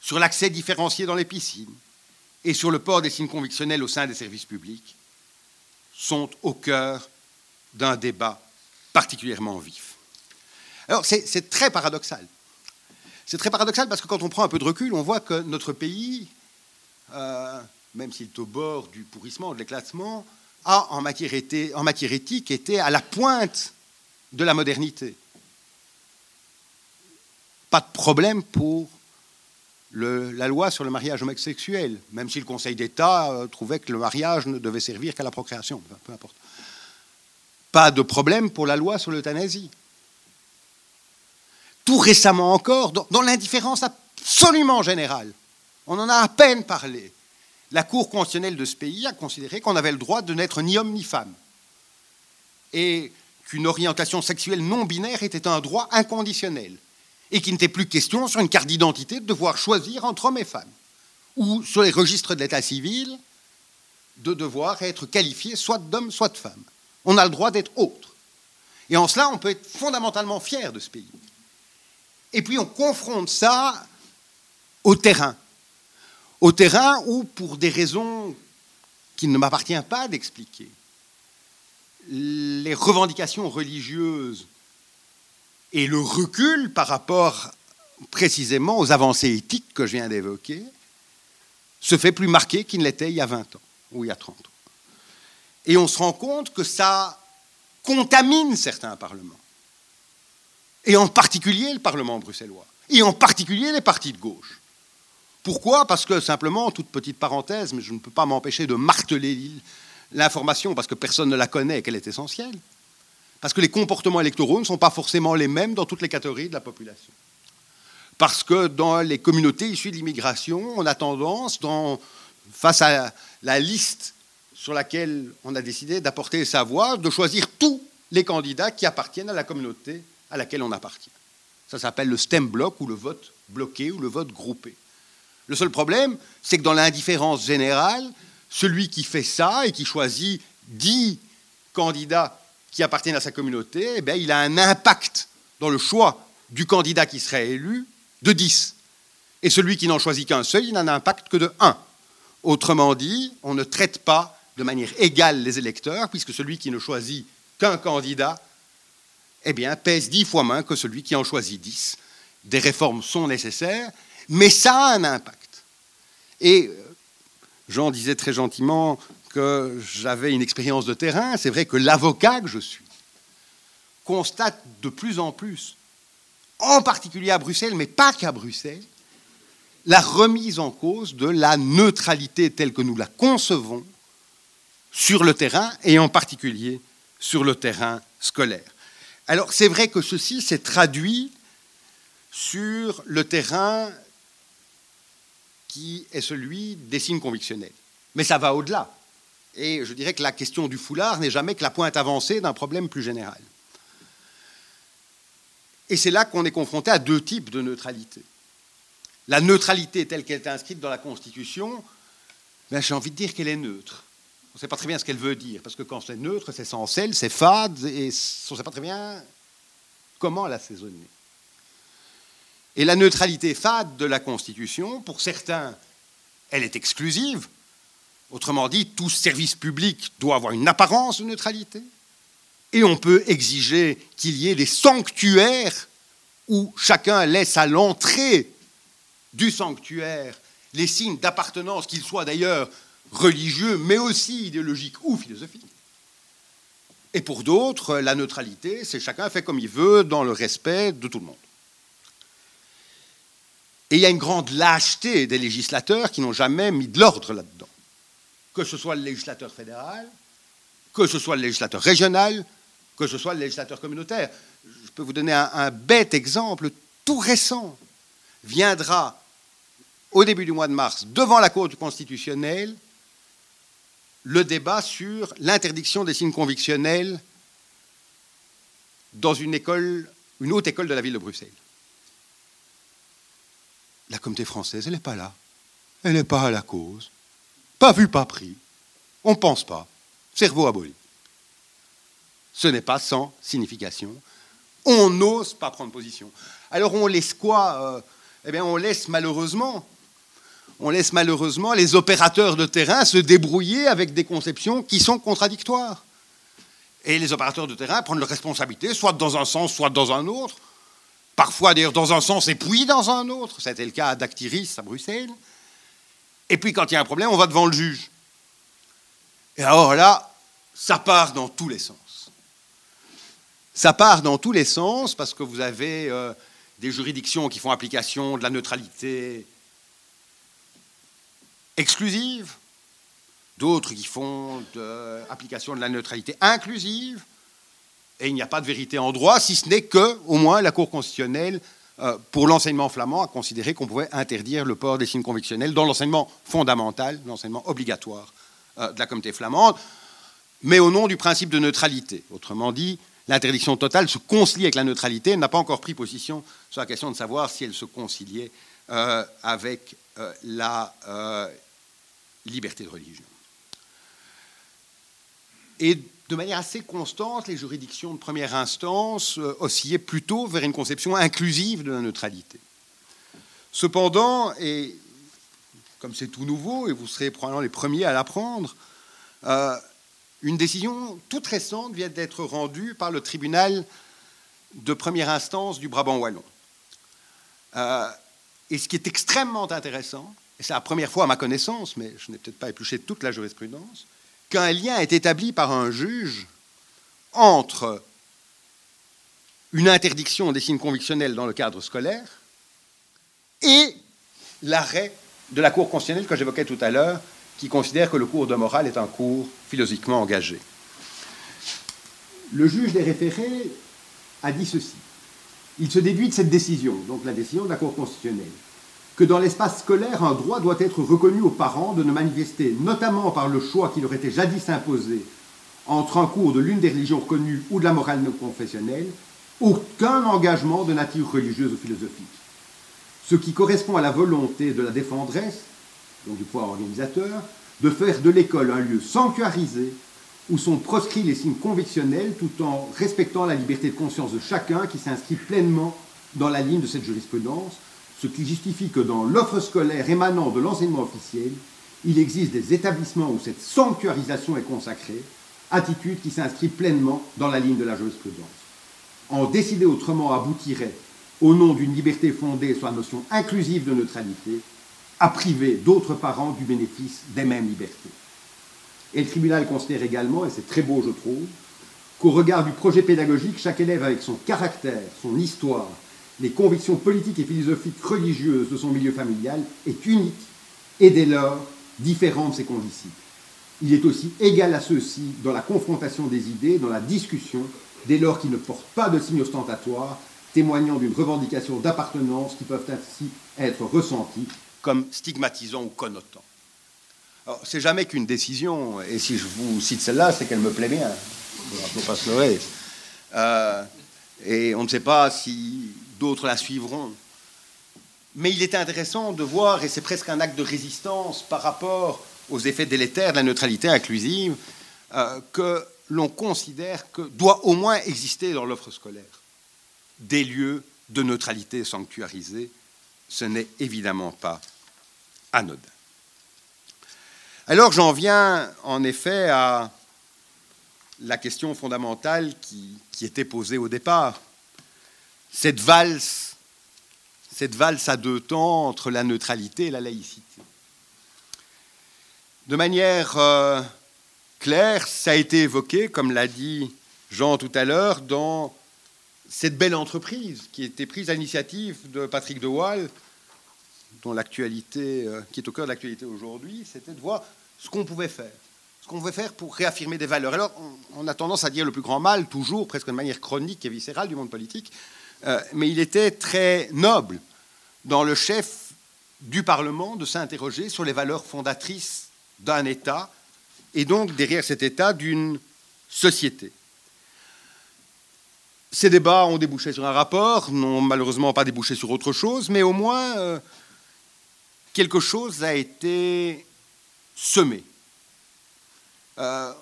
sur l'accès différencié dans les piscines, et sur le port des signes convictionnels au sein des services publics sont au cœur d'un débat particulièrement vif. Alors c'est très paradoxal. C'est très paradoxal parce que quand on prend un peu de recul, on voit que notre pays, euh, même s'il est au bord du pourrissement, de l'éclatement, a en matière, en matière éthique été à la pointe de la modernité. Pas de problème pour la loi sur le mariage homosexuel, même si le Conseil d'État euh, trouvait que le mariage ne devait servir qu'à la procréation, peu importe. Pas de problème pour la loi sur l'euthanasie. Tout récemment encore, dans, l'indifférence absolument générale, on en a à peine parlé, la Cour constitutionnelle de ce pays a considéré qu'on avait le droit de n'être ni homme ni femme. Et qu'une orientation sexuelle non binaire était un droit inconditionnel et qu'il n'était plus question sur une carte d'identité de devoir choisir entre hommes et femmes, ou sur les registres de l'état civil de devoir être qualifié soit d'homme, soit de femme. On a le droit d'être autre. Et en cela, on peut être fondamentalement fier de ce pays. Et puis on confronte ça au terrain. Au terrain où, pour des raisons qu'il ne m'appartient pas d'expliquer, les revendications religieuses et le recul par rapport précisément aux avancées éthiques que je viens d'évoquer se fait plus marqué qu'il ne l'était il y a 20 ans ou il y a 30 ans. Et on se rend compte que ça contamine certains parlements, et en particulier le Parlement bruxellois, et en particulier les partis de gauche. Pourquoi? Parce que simplement, toute petite parenthèse, mais je ne peux pas m'empêcher de marteler l'information parce que personne ne la connaît et qu'elle est essentielle. Parce que les comportements électoraux ne sont pas forcément les mêmes dans toutes les catégories de la population. Parce que dans les communautés issues de l'immigration, on a tendance, face à la liste sur laquelle on a décidé d'apporter sa voix, de choisir tous les candidats qui appartiennent à la communauté à laquelle on appartient. Ça s'appelle le stem block ou le vote bloqué ou le vote groupé. Le seul problème, c'est que dans l'indifférence générale, celui qui fait ça et qui choisit dix candidats qui appartiennent à sa communauté, eh bien, il a un impact dans le choix du candidat qui serait élu de 10. Et celui qui n'en choisit qu'un seul, il n'a un impact que de 1. Autrement dit, on ne traite pas de manière égale les électeurs, puisque celui qui ne choisit qu'un candidat eh bien, pèse dix fois moins que celui qui en choisit 10. Des réformes sont nécessaires, mais ça a un impact. Et euh, Jean disait très gentiment que j'avais une expérience de terrain, c'est vrai que l'avocat que je suis constate de plus en plus, en particulier à Bruxelles, mais pas qu'à Bruxelles, la remise en cause de la neutralité telle que nous la concevons sur le terrain et en particulier sur le terrain scolaire. Alors c'est vrai que ceci s'est traduit sur le terrain qui est celui des signes convictionnels. Mais ça va au-delà. Et je dirais que la question du foulard n'est jamais que la pointe avancée d'un problème plus général. Et c'est là qu'on est confronté à deux types de neutralité. La neutralité telle qu'elle est inscrite dans la Constitution, ben, j'ai envie de dire qu'elle est neutre. On ne sait pas très bien ce qu'elle veut dire, parce que quand c'est neutre, c'est sans sel, c'est fade, et on ne sait pas très bien comment l'assaisonner. Et la neutralité fade de la Constitution, pour certains, elle est exclusive. Autrement dit, tout service public doit avoir une apparence de neutralité. Et on peut exiger qu'il y ait des sanctuaires où chacun laisse à l'entrée du sanctuaire les signes d'appartenance, qu'ils soient d'ailleurs religieux, mais aussi idéologiques ou philosophiques. Et pour d'autres, la neutralité, c'est chacun fait comme il veut dans le respect de tout le monde. Et il y a une grande lâcheté des législateurs qui n'ont jamais mis de l'ordre là-dedans. Que ce soit le législateur fédéral, que ce soit le législateur régional, que ce soit le législateur communautaire. Je peux vous donner un, bête exemple tout récent. Viendra au début du mois de mars devant la Cour constitutionnelle le débat sur l'interdiction des signes convictionnels dans une école, une haute école de la ville de Bruxelles. La communauté française, elle n'est pas là. Elle n'est pas à la cause. Pas vu, pas pris. On ne pense pas. Cerveau aboli. Ce n'est pas sans signification. On n'ose pas prendre position. Alors on laisse quoi euh, Eh bien, on laisse malheureusement on laisse malheureusement les opérateurs de terrain se débrouiller avec des conceptions qui sont contradictoires. Et les opérateurs de terrain prennent leurs responsabilités, soit dans un sens, soit dans un autre. Parfois, d'ailleurs, dans un sens et puis dans un autre. C'était le cas d'Actiris à Bruxelles. Et puis, quand il y a un problème, on va devant le juge. Et alors là, ça part dans tous les sens. Ça part dans tous les sens parce que vous avez euh, des juridictions qui font application de la neutralité exclusive, d'autres qui font de application de la neutralité inclusive, et il n'y a pas de vérité en droit, si ce n'est que, au moins, la Cour constitutionnelle, euh, pour l'enseignement flamand, a considéré qu'on pouvait interdire le port des signes convictionnels dans l'enseignement fondamental, l'enseignement obligatoire euh, de la communauté flamande, mais au nom du principe de neutralité. Autrement dit, l'interdiction totale se concilie avec la neutralité. N'a pas encore pris position sur la question de savoir si elle se conciliait euh, avec la liberté de religion. Et de manière assez constante, les juridictions de première instance euh, oscillaient plutôt vers une conception inclusive de la neutralité. Cependant, et comme c'est tout nouveau, et vous serez probablement les premiers à l'apprendre, euh, une décision toute récente vient d'être rendue par le tribunal de première instance du Brabant wallon. Euh, et ce qui est extrêmement intéressant, et c'est la première fois à ma connaissance, mais je n'ai peut-être pas épluché toute la jurisprudence, qu'un lien est établi par un juge entre une interdiction des signes convictionnels dans le cadre scolaire et l'arrêt de la Cour constitutionnelle que j'évoquais tout à l'heure, qui considère que le cours de morale est un cours philosophiquement engagé. Le juge des référés a dit ceci. Il se déduit de cette décision, donc la décision de la Cour constitutionnelle, que dans l'espace scolaire, un droit doit être reconnu aux parents de ne manifester, notamment par le choix qui leur était jadis imposé entre un cours de l'une des religions reconnues ou de la morale non confessionnelle, aucun engagement de nature religieuse ou philosophique. Ce qui correspond à la volonté de la défendresse, donc du pouvoir organisateur, de faire de l'école un lieu sanctuarisé où sont proscrits les signes convictionnels tout en respectant la liberté de conscience de chacun qui s'inscrit pleinement dans la ligne de cette jurisprudence, ce qui justifie que dans l'offre scolaire émanant de l'enseignement officiel, il existe des établissements où cette sanctuarisation est consacrée, attitude qui s'inscrit pleinement dans la ligne de la jurisprudence. En décider autrement aboutirait, au nom d'une liberté fondée sur la notion inclusive de neutralité, à priver d'autres parents du bénéfice des mêmes libertés. Et le tribunal considère également, et c'est très beau je trouve, qu'au regard du projet pédagogique, chaque élève avec son caractère, son histoire, les convictions politiques et philosophiques religieuses de son milieu familial est unique et dès lors différent de ses condisciples. Il est aussi égal à ceux-ci dans la confrontation des idées, dans la discussion, dès lors qu'il ne porte pas de signes ostentatoires, témoignant d'une revendication d'appartenance qui peuvent ainsi être ressenties comme stigmatisant ou connotant. Alors, c'est jamais qu'une décision, et si je vous cite celle-là, c'est qu'elle me plaît bien. Il ne faut pas se leurrer. Euh, et on ne sait pas si d'autres la suivront. Mais il est intéressant de voir, et c'est presque un acte de résistance par rapport aux effets délétères de la neutralité inclusive, euh, que l'on considère que doit au moins exister dans l'offre scolaire des lieux de neutralité sanctuarisée, ce n'est évidemment pas anodin. Alors j'en viens en effet à la question fondamentale qui, était posée au départ. Cette valse, cette valse à deux temps entre la neutralité et la laïcité. De manière euh, claire, ça a été évoqué, comme l'a dit Jean tout à l'heure, dans cette belle entreprise qui été prise à l'initiative de Patrick de Waal, dont l'actualité, euh, qui est au cœur de l'actualité aujourd'hui, c'était de voir ce qu'on pouvait faire. Ce qu'on pouvait faire pour réaffirmer des valeurs. Alors, on, a tendance à dire le plus grand mal, toujours, presque de manière chronique et viscérale du monde politique, euh, mais il était très noble dans le chef du Parlement de s'interroger sur les valeurs fondatrices d'un État et donc derrière cet État d'une société. Ces débats ont débouché sur un rapport, n'ont malheureusement pas débouché sur autre chose, mais au moins euh, quelque chose a été semé. Euh,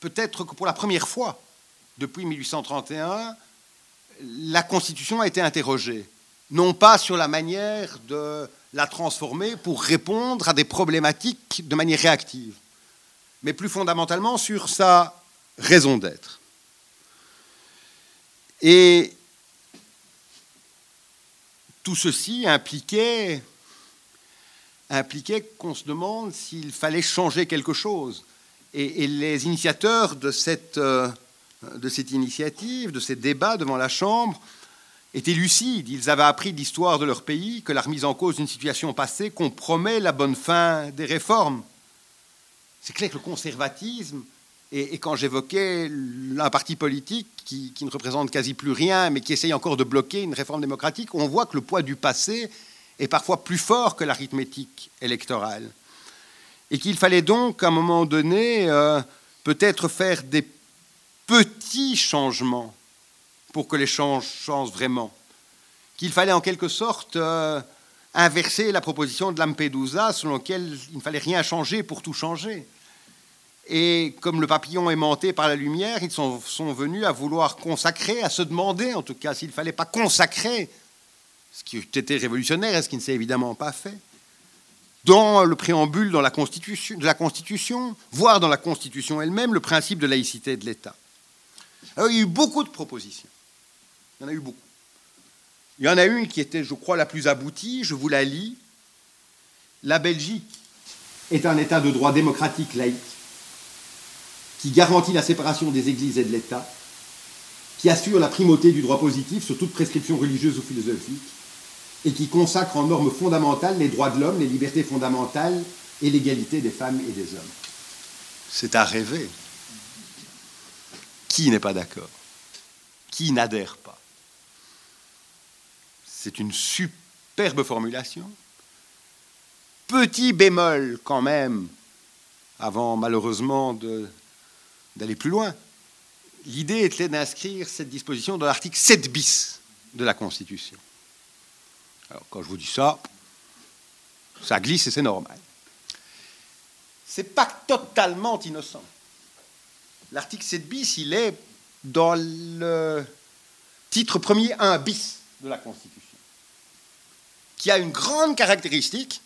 peut-être que pour la première fois depuis 1831, la Constitution a été interrogée, non pas sur la manière de la transformer pour répondre à des problématiques de manière réactive, mais plus fondamentalement sur sa raison d'être. Et tout ceci impliquait, qu'on se demande s'il fallait changer quelque chose. Et, les initiateurs de cette, euh, de cette initiative, de ces débats devant la Chambre, étaient lucides. Ils avaient appris de l'histoire de leur pays que la remise en cause d'une situation passée compromet la bonne fin des réformes. C'est clair que le conservatisme et, quand j'évoquais un parti politique qui, ne représente quasi plus rien, mais qui essaye encore de bloquer une réforme démocratique, on voit que le poids du passé est parfois plus fort que l'arithmétique électorale. Et qu'il fallait donc, à un moment donné, euh, peut-être faire des petits changements pour que les changes changent vraiment. Qu'il fallait en quelque sorte euh, inverser la proposition de Lampedusa selon laquelle il ne fallait rien changer pour tout changer. Et comme le papillon aimanté par la lumière, ils sont, venus à vouloir consacrer, à se demander en tout cas s'il ne fallait pas consacrer ce qui était révolutionnaire et ce qui ne s'est évidemment pas fait, dans le préambule de la Constitution, voire dans la Constitution elle-même, le principe de laïcité de l'État. Il y a eu beaucoup de propositions. Il y en a eu beaucoup. Il y en a une qui était, je crois, la plus aboutie, je vous la lis. La Belgique est un État de droit démocratique laïque qui garantit la séparation des églises et de l'État, qui assure la primauté du droit positif sur toute prescription religieuse ou philosophique, et qui consacre en normes fondamentales les droits de l'homme, les libertés fondamentales et l'égalité des femmes et des hommes. C'est à rêver. Qui n'est pas d'accord? Qui n'adhère pas? C'est une superbe formulation. Petit bémol quand même, avant malheureusement d'aller plus loin. L'idée était d'inscrire cette disposition dans l'article 7 bis de la Constitution. Alors, quand je vous dis ça, ça glisse et c'est normal. C'est pas totalement innocent. L'article 7 bis, il est dans le titre premier 1 bis de la Constitution, qui a une grande caractéristique,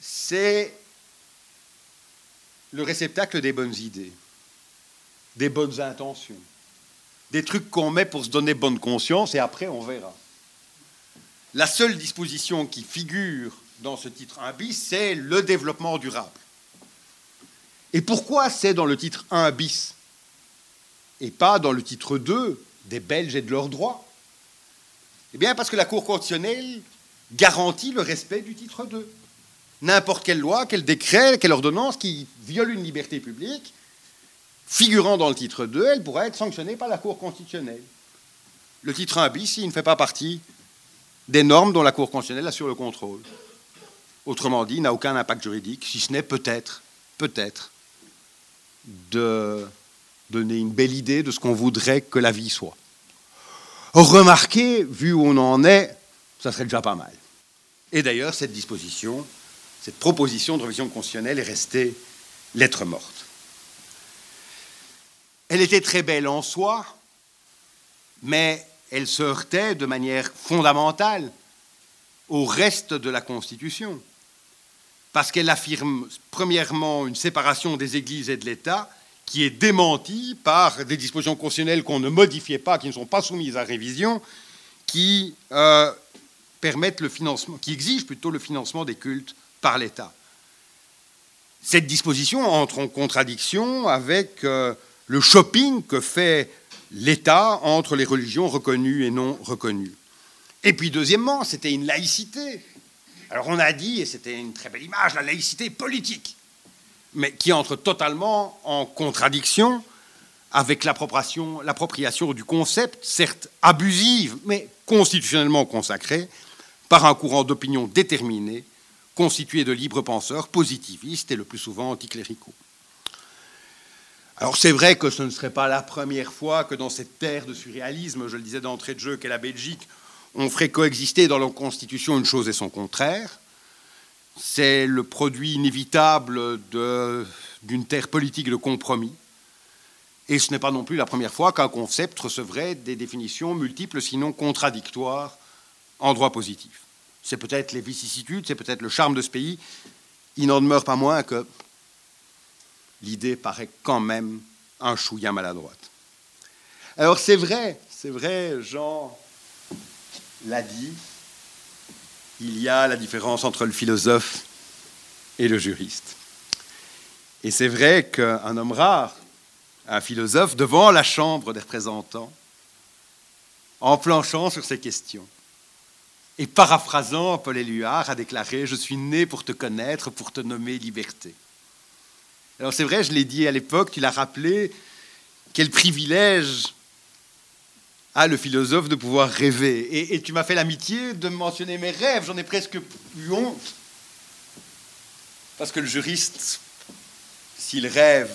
c'est le réceptacle des bonnes idées, des bonnes intentions, des trucs qu'on met pour se donner bonne conscience et après on verra. La seule disposition qui figure dans ce titre 1 bis, c'est le développement durable. Et pourquoi c'est dans le titre 1 bis et pas dans le titre 2 des Belges et de leurs droits? Eh bien parce que la Cour constitutionnelle garantit le respect du titre 2 n'importe quelle loi, quel décret, quelle ordonnance qui viole une liberté publique, figurant dans le titre 2, elle pourrait être sanctionnée par la Cour constitutionnelle. Le titre 1 bis, il ne fait pas partie des normes dont la Cour constitutionnelle assure le contrôle. Autrement dit, il n'a aucun impact juridique, si ce n'est peut-être, peut-être, de donner une belle idée de ce qu'on voudrait que la vie soit. Remarquez, vu où on en est, ça serait déjà pas mal. Et d'ailleurs, cette disposition cette proposition de révision constitutionnelle est restée lettre morte. Elle était très belle en soi, mais elle se heurtait de manière fondamentale au reste de la Constitution, parce qu'elle affirme premièrement une séparation des églises et de l'État qui est démentie par des dispositions constitutionnelles qu'on ne modifiait pas, qui ne sont pas soumises à révision, qui euh, permettent le financement, qui exigent plutôt le financement des cultes par l'État. Cette disposition entre en contradiction avec euh, le shopping que fait l'État entre les religions reconnues et non reconnues. Et puis deuxièmement, c'était une laïcité. Alors on a dit, et c'était une très belle image, la laïcité politique, mais qui entre totalement en contradiction avec l'appropriation du concept, certes abusive, mais constitutionnellement consacré, par un courant d'opinion déterminé, constitué de libres penseurs positivistes et le plus souvent anticléricaux. Alors c'est vrai que ce ne serait pas la première fois que dans cette terre de surréalisme, je le disais d'entrée de jeu, qu'est la Belgique, on ferait coexister dans la Constitution une chose et son contraire. C'est le produit inévitable d'une terre politique de compromis. Et ce n'est pas non plus la première fois qu'un concept recevrait des définitions multiples, sinon contradictoires, en droit positif. C'est peut-être les vicissitudes, c'est peut-être le charme de ce pays. Il n'en demeure pas moins que l'idée paraît quand même un chouïa maladroite. Alors c'est vrai, c'est vrai, Jean l'a dit, il y a la différence entre le philosophe et le juriste. Et c'est vrai qu'un homme rare, un philosophe, devant la Chambre des représentants, en planchant sur ces questions, et paraphrasant Paul Éluard, a déclaré Je suis né pour te connaître, pour te nommer liberté. Alors c'est vrai, je l'ai dit à l'époque, tu l'as rappelé, quel privilège a le philosophe de pouvoir rêver. Et, tu m'as fait l'amitié de mentionner mes rêves, j'en ai presque eu honte. Parce que le juriste, s'il rêve,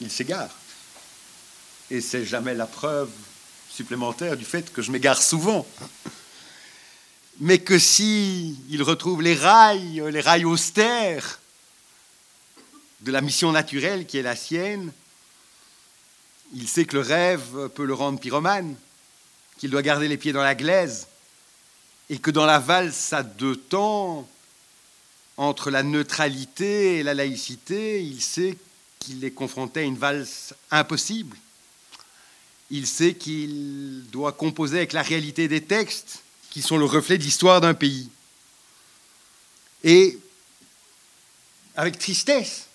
il s'égare. Et c'est jamais la preuve supplémentaire du fait que je m'égare souvent. Mais que si il retrouve les rails, les rails austères, de la mission naturelle qui est la sienne, il sait que le rêve peut le rendre pyromane, qu'il doit garder les pieds dans la glaise, et que dans la valse à deux temps, entre la neutralité et la laïcité, il sait qu'il est confronté à une valse impossible. Il sait qu'il doit composer avec la réalité des textes, qui sont le reflet de l'histoire d'un pays. Et avec tristesse,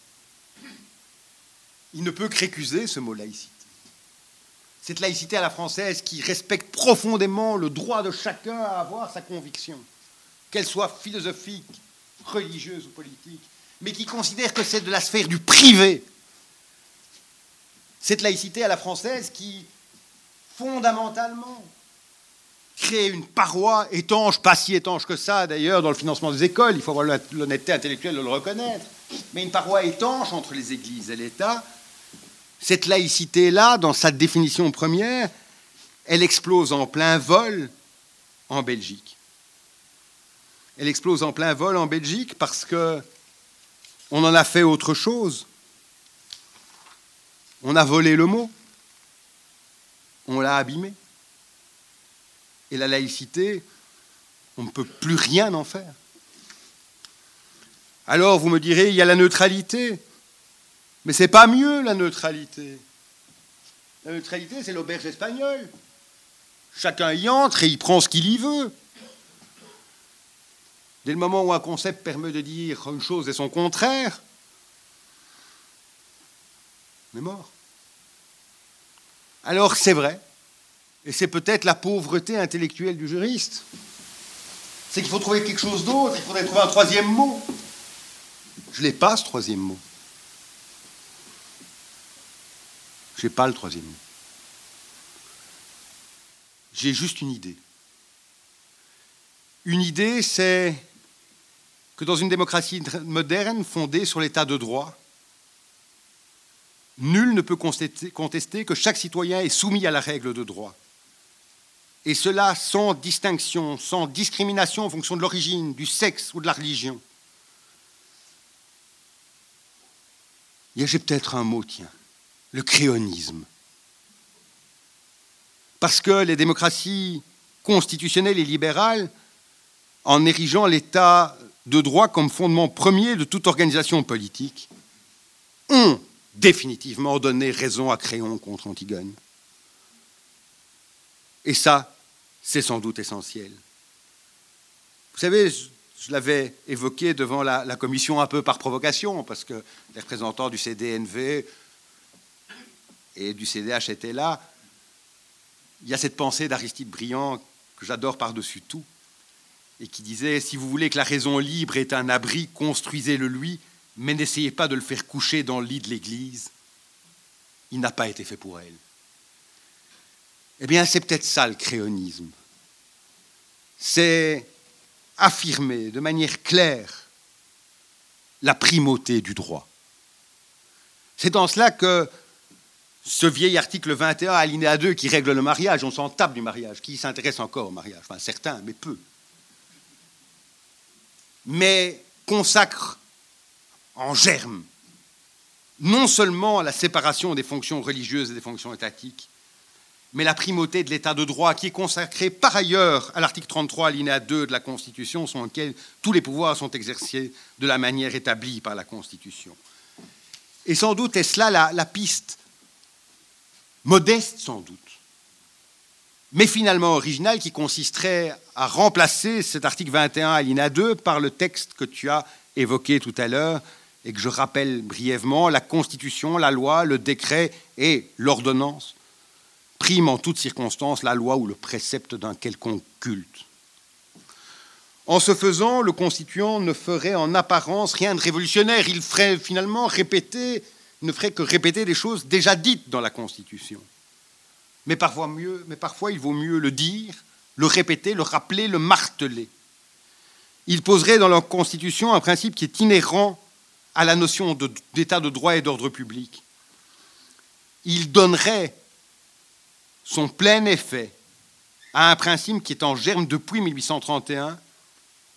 il ne peut que récuser ce mot laïcité. Cette laïcité à la française qui respecte profondément le droit de chacun à avoir sa conviction, qu'elle soit philosophique, religieuse ou politique, mais qui considère que c'est de la sphère du privé. Cette laïcité à la française qui, fondamentalement, crée une paroi étanche, pas si étanche que ça d'ailleurs dans le financement des écoles, il faut avoir l'honnêteté intellectuelle de le reconnaître, mais une paroi étanche entre les églises et l'État, cette laïcité-là, dans sa définition première, elle explose en plein vol en Belgique. Elle explose en plein vol en Belgique parce que on en a fait autre chose. On a volé le mot. On l'a abîmé. Et la laïcité, on ne peut plus rien en faire. Alors vous me direz, il y a la neutralité. Mais c'est pas mieux la neutralité. La neutralité, c'est l'auberge espagnole. Chacun y entre et il prend ce qu'il y veut. Dès le moment où un concept permet de dire une chose et son contraire, on est mort. Alors c'est vrai, et c'est peut-être la pauvreté intellectuelle du juriste, c'est qu'il faut trouver quelque chose d'autre, il faudrait trouver un troisième mot. Je l'ai pas, ce troisième mot. Je n'ai pas le troisième mot. J'ai juste une idée. Une idée, c'est que dans une démocratie moderne fondée sur l'état de droit, nul ne peut contester que chaque citoyen est soumis à la règle de droit. Et cela sans distinction, sans discrimination en fonction de l'origine, du sexe ou de la religion. J'ai peut-être un mot, tiens le créonisme. parce que les démocraties constitutionnelles et libérales, en érigeant l'État de droit comme fondement premier de toute organisation politique, ont définitivement donné raison à Créon contre Antigone. Et ça, c'est sans doute essentiel. Vous savez, je l'avais évoqué devant la, commission un peu par provocation, parce que les représentants du CDNV et du CDH étaient là. Il y a cette pensée d'Aristide Briand que j'adore par-dessus tout, et qui disait, si vous voulez que la raison libre ait un abri, construisez-le lui, mais n'essayez pas de le faire coucher dans le lit de l'Église. Il n'a pas été fait pour elle. Eh bien, c'est peut-être ça le créonisme. C'est affirmer de manière claire la primauté du droit. C'est dans cela que ce vieil article 21, alinéa 2, qui règle le mariage, on s'en tape du mariage, qui s'intéresse encore au mariage, enfin certains, mais peu, mais consacre en germe non seulement la séparation des fonctions religieuses et des fonctions étatiques, mais la primauté de l'état de droit qui est consacré par ailleurs à l'article 33, alinéa 2 de la Constitution, selon lequel tous les pouvoirs sont exercés de la manière établie par la Constitution. Et sans doute est cela la, la piste, modeste sans doute, mais finalement originale, qui consisterait à remplacer cet article 21, alinéa 2, par le texte que tu as évoqué tout à l'heure, et que je rappelle brièvement, la Constitution, la loi, le décret et l'ordonnance prime en toutes circonstances la loi ou le précepte d'un quelconque culte. En ce faisant, le constituant ne ferait en apparence rien de révolutionnaire, il ferait finalement répéter, ne ferait que répéter des choses déjà dites dans la Constitution. Mais parfois, mieux, mais parfois il vaut mieux le dire, le répéter, le rappeler, le marteler. Il poserait dans la Constitution un principe qui est inhérent à la notion d'état de droit et d'ordre public. Il donnerait son plein effet à un principe qui est en germe depuis 1831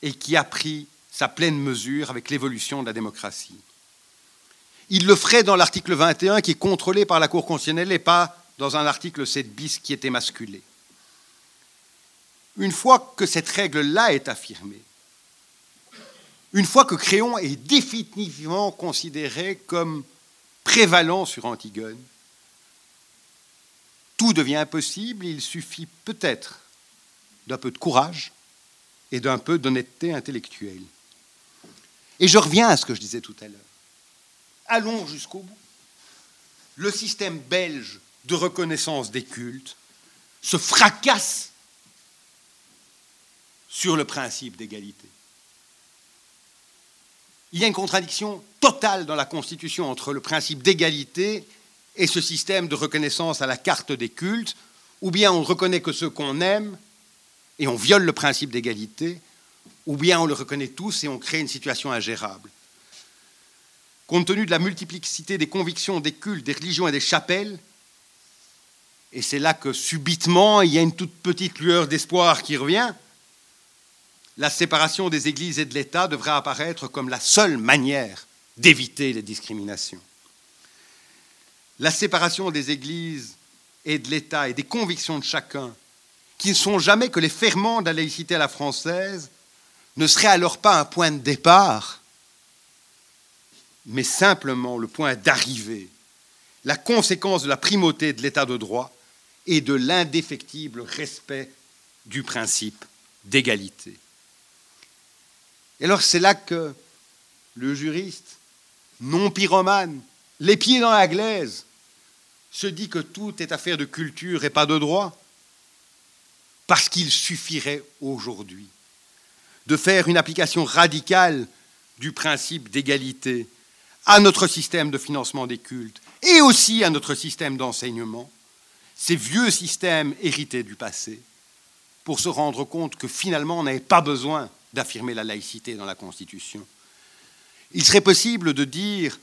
et qui a pris sa pleine mesure avec l'évolution de la démocratie. Il le ferait dans l'article 21 qui est contrôlé par la Cour constitutionnelle et pas dans un article 7 bis qui est émasculé. Une fois que cette règle-là est affirmée, une fois que Créon est définitivement considéré comme prévalant sur Antigone, tout devient possible, il suffit peut-être d'un peu de courage et d'un peu d'honnêteté intellectuelle. Et je reviens à ce que je disais tout à l'heure. Allons jusqu'au bout. Le système belge de reconnaissance des cultes se fracasse sur le principe d'égalité. Il y a une contradiction totale dans la Constitution entre le principe d'égalité et ce système de reconnaissance à la carte des cultes, ou bien on reconnaît que ceux qu'on aime et on viole le principe d'égalité, ou bien on le reconnaît tous et on crée une situation ingérable. Compte tenu de la multiplicité des convictions, des cultes, des religions et des chapelles, et c'est là que subitement il y a une toute petite lueur d'espoir qui revient, la séparation des églises et de l'État devrait apparaître comme la seule manière d'éviter les discriminations. La séparation des églises et de l'État et des convictions de chacun, qui ne sont jamais que les ferments de la laïcité à la française, ne serait alors pas un point de départ, mais simplement le point d'arrivée, la conséquence de la primauté de l'État de droit et de l'indéfectible respect du principe d'égalité. Et alors c'est là que le juriste, non pyromane, les pieds dans la glaise, se dit que tout est affaire de culture et pas de droit, parce qu'il suffirait aujourd'hui de faire une application radicale du principe d'égalité à notre système de financement des cultes et aussi à notre système d'enseignement, ces vieux systèmes hérités du passé, pour se rendre compte que finalement on n'avait pas besoin d'affirmer la laïcité dans la Constitution. Il serait possible de dire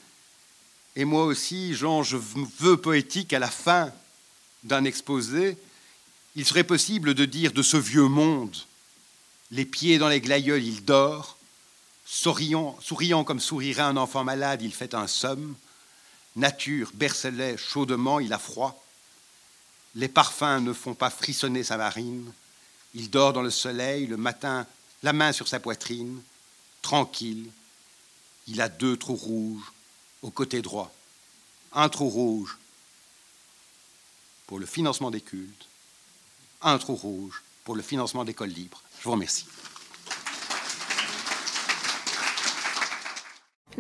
et moi aussi, Jean, je veux poétique à la fin d'un exposé, il serait possible de dire de ce vieux monde, les pieds dans les glaïeuls, il dort, souriant, souriant comme sourirait un enfant malade, il fait un somme, nature bercelet chaudement, il a froid. Les parfums ne font pas frissonner sa narine. Il dort dans le soleil le matin, la main sur sa poitrine, tranquille. Il a deux trous rouges au côté droit. Un trou rouge pour le financement des cultes, un trou rouge pour le financement d'écoles libres. Je vous remercie.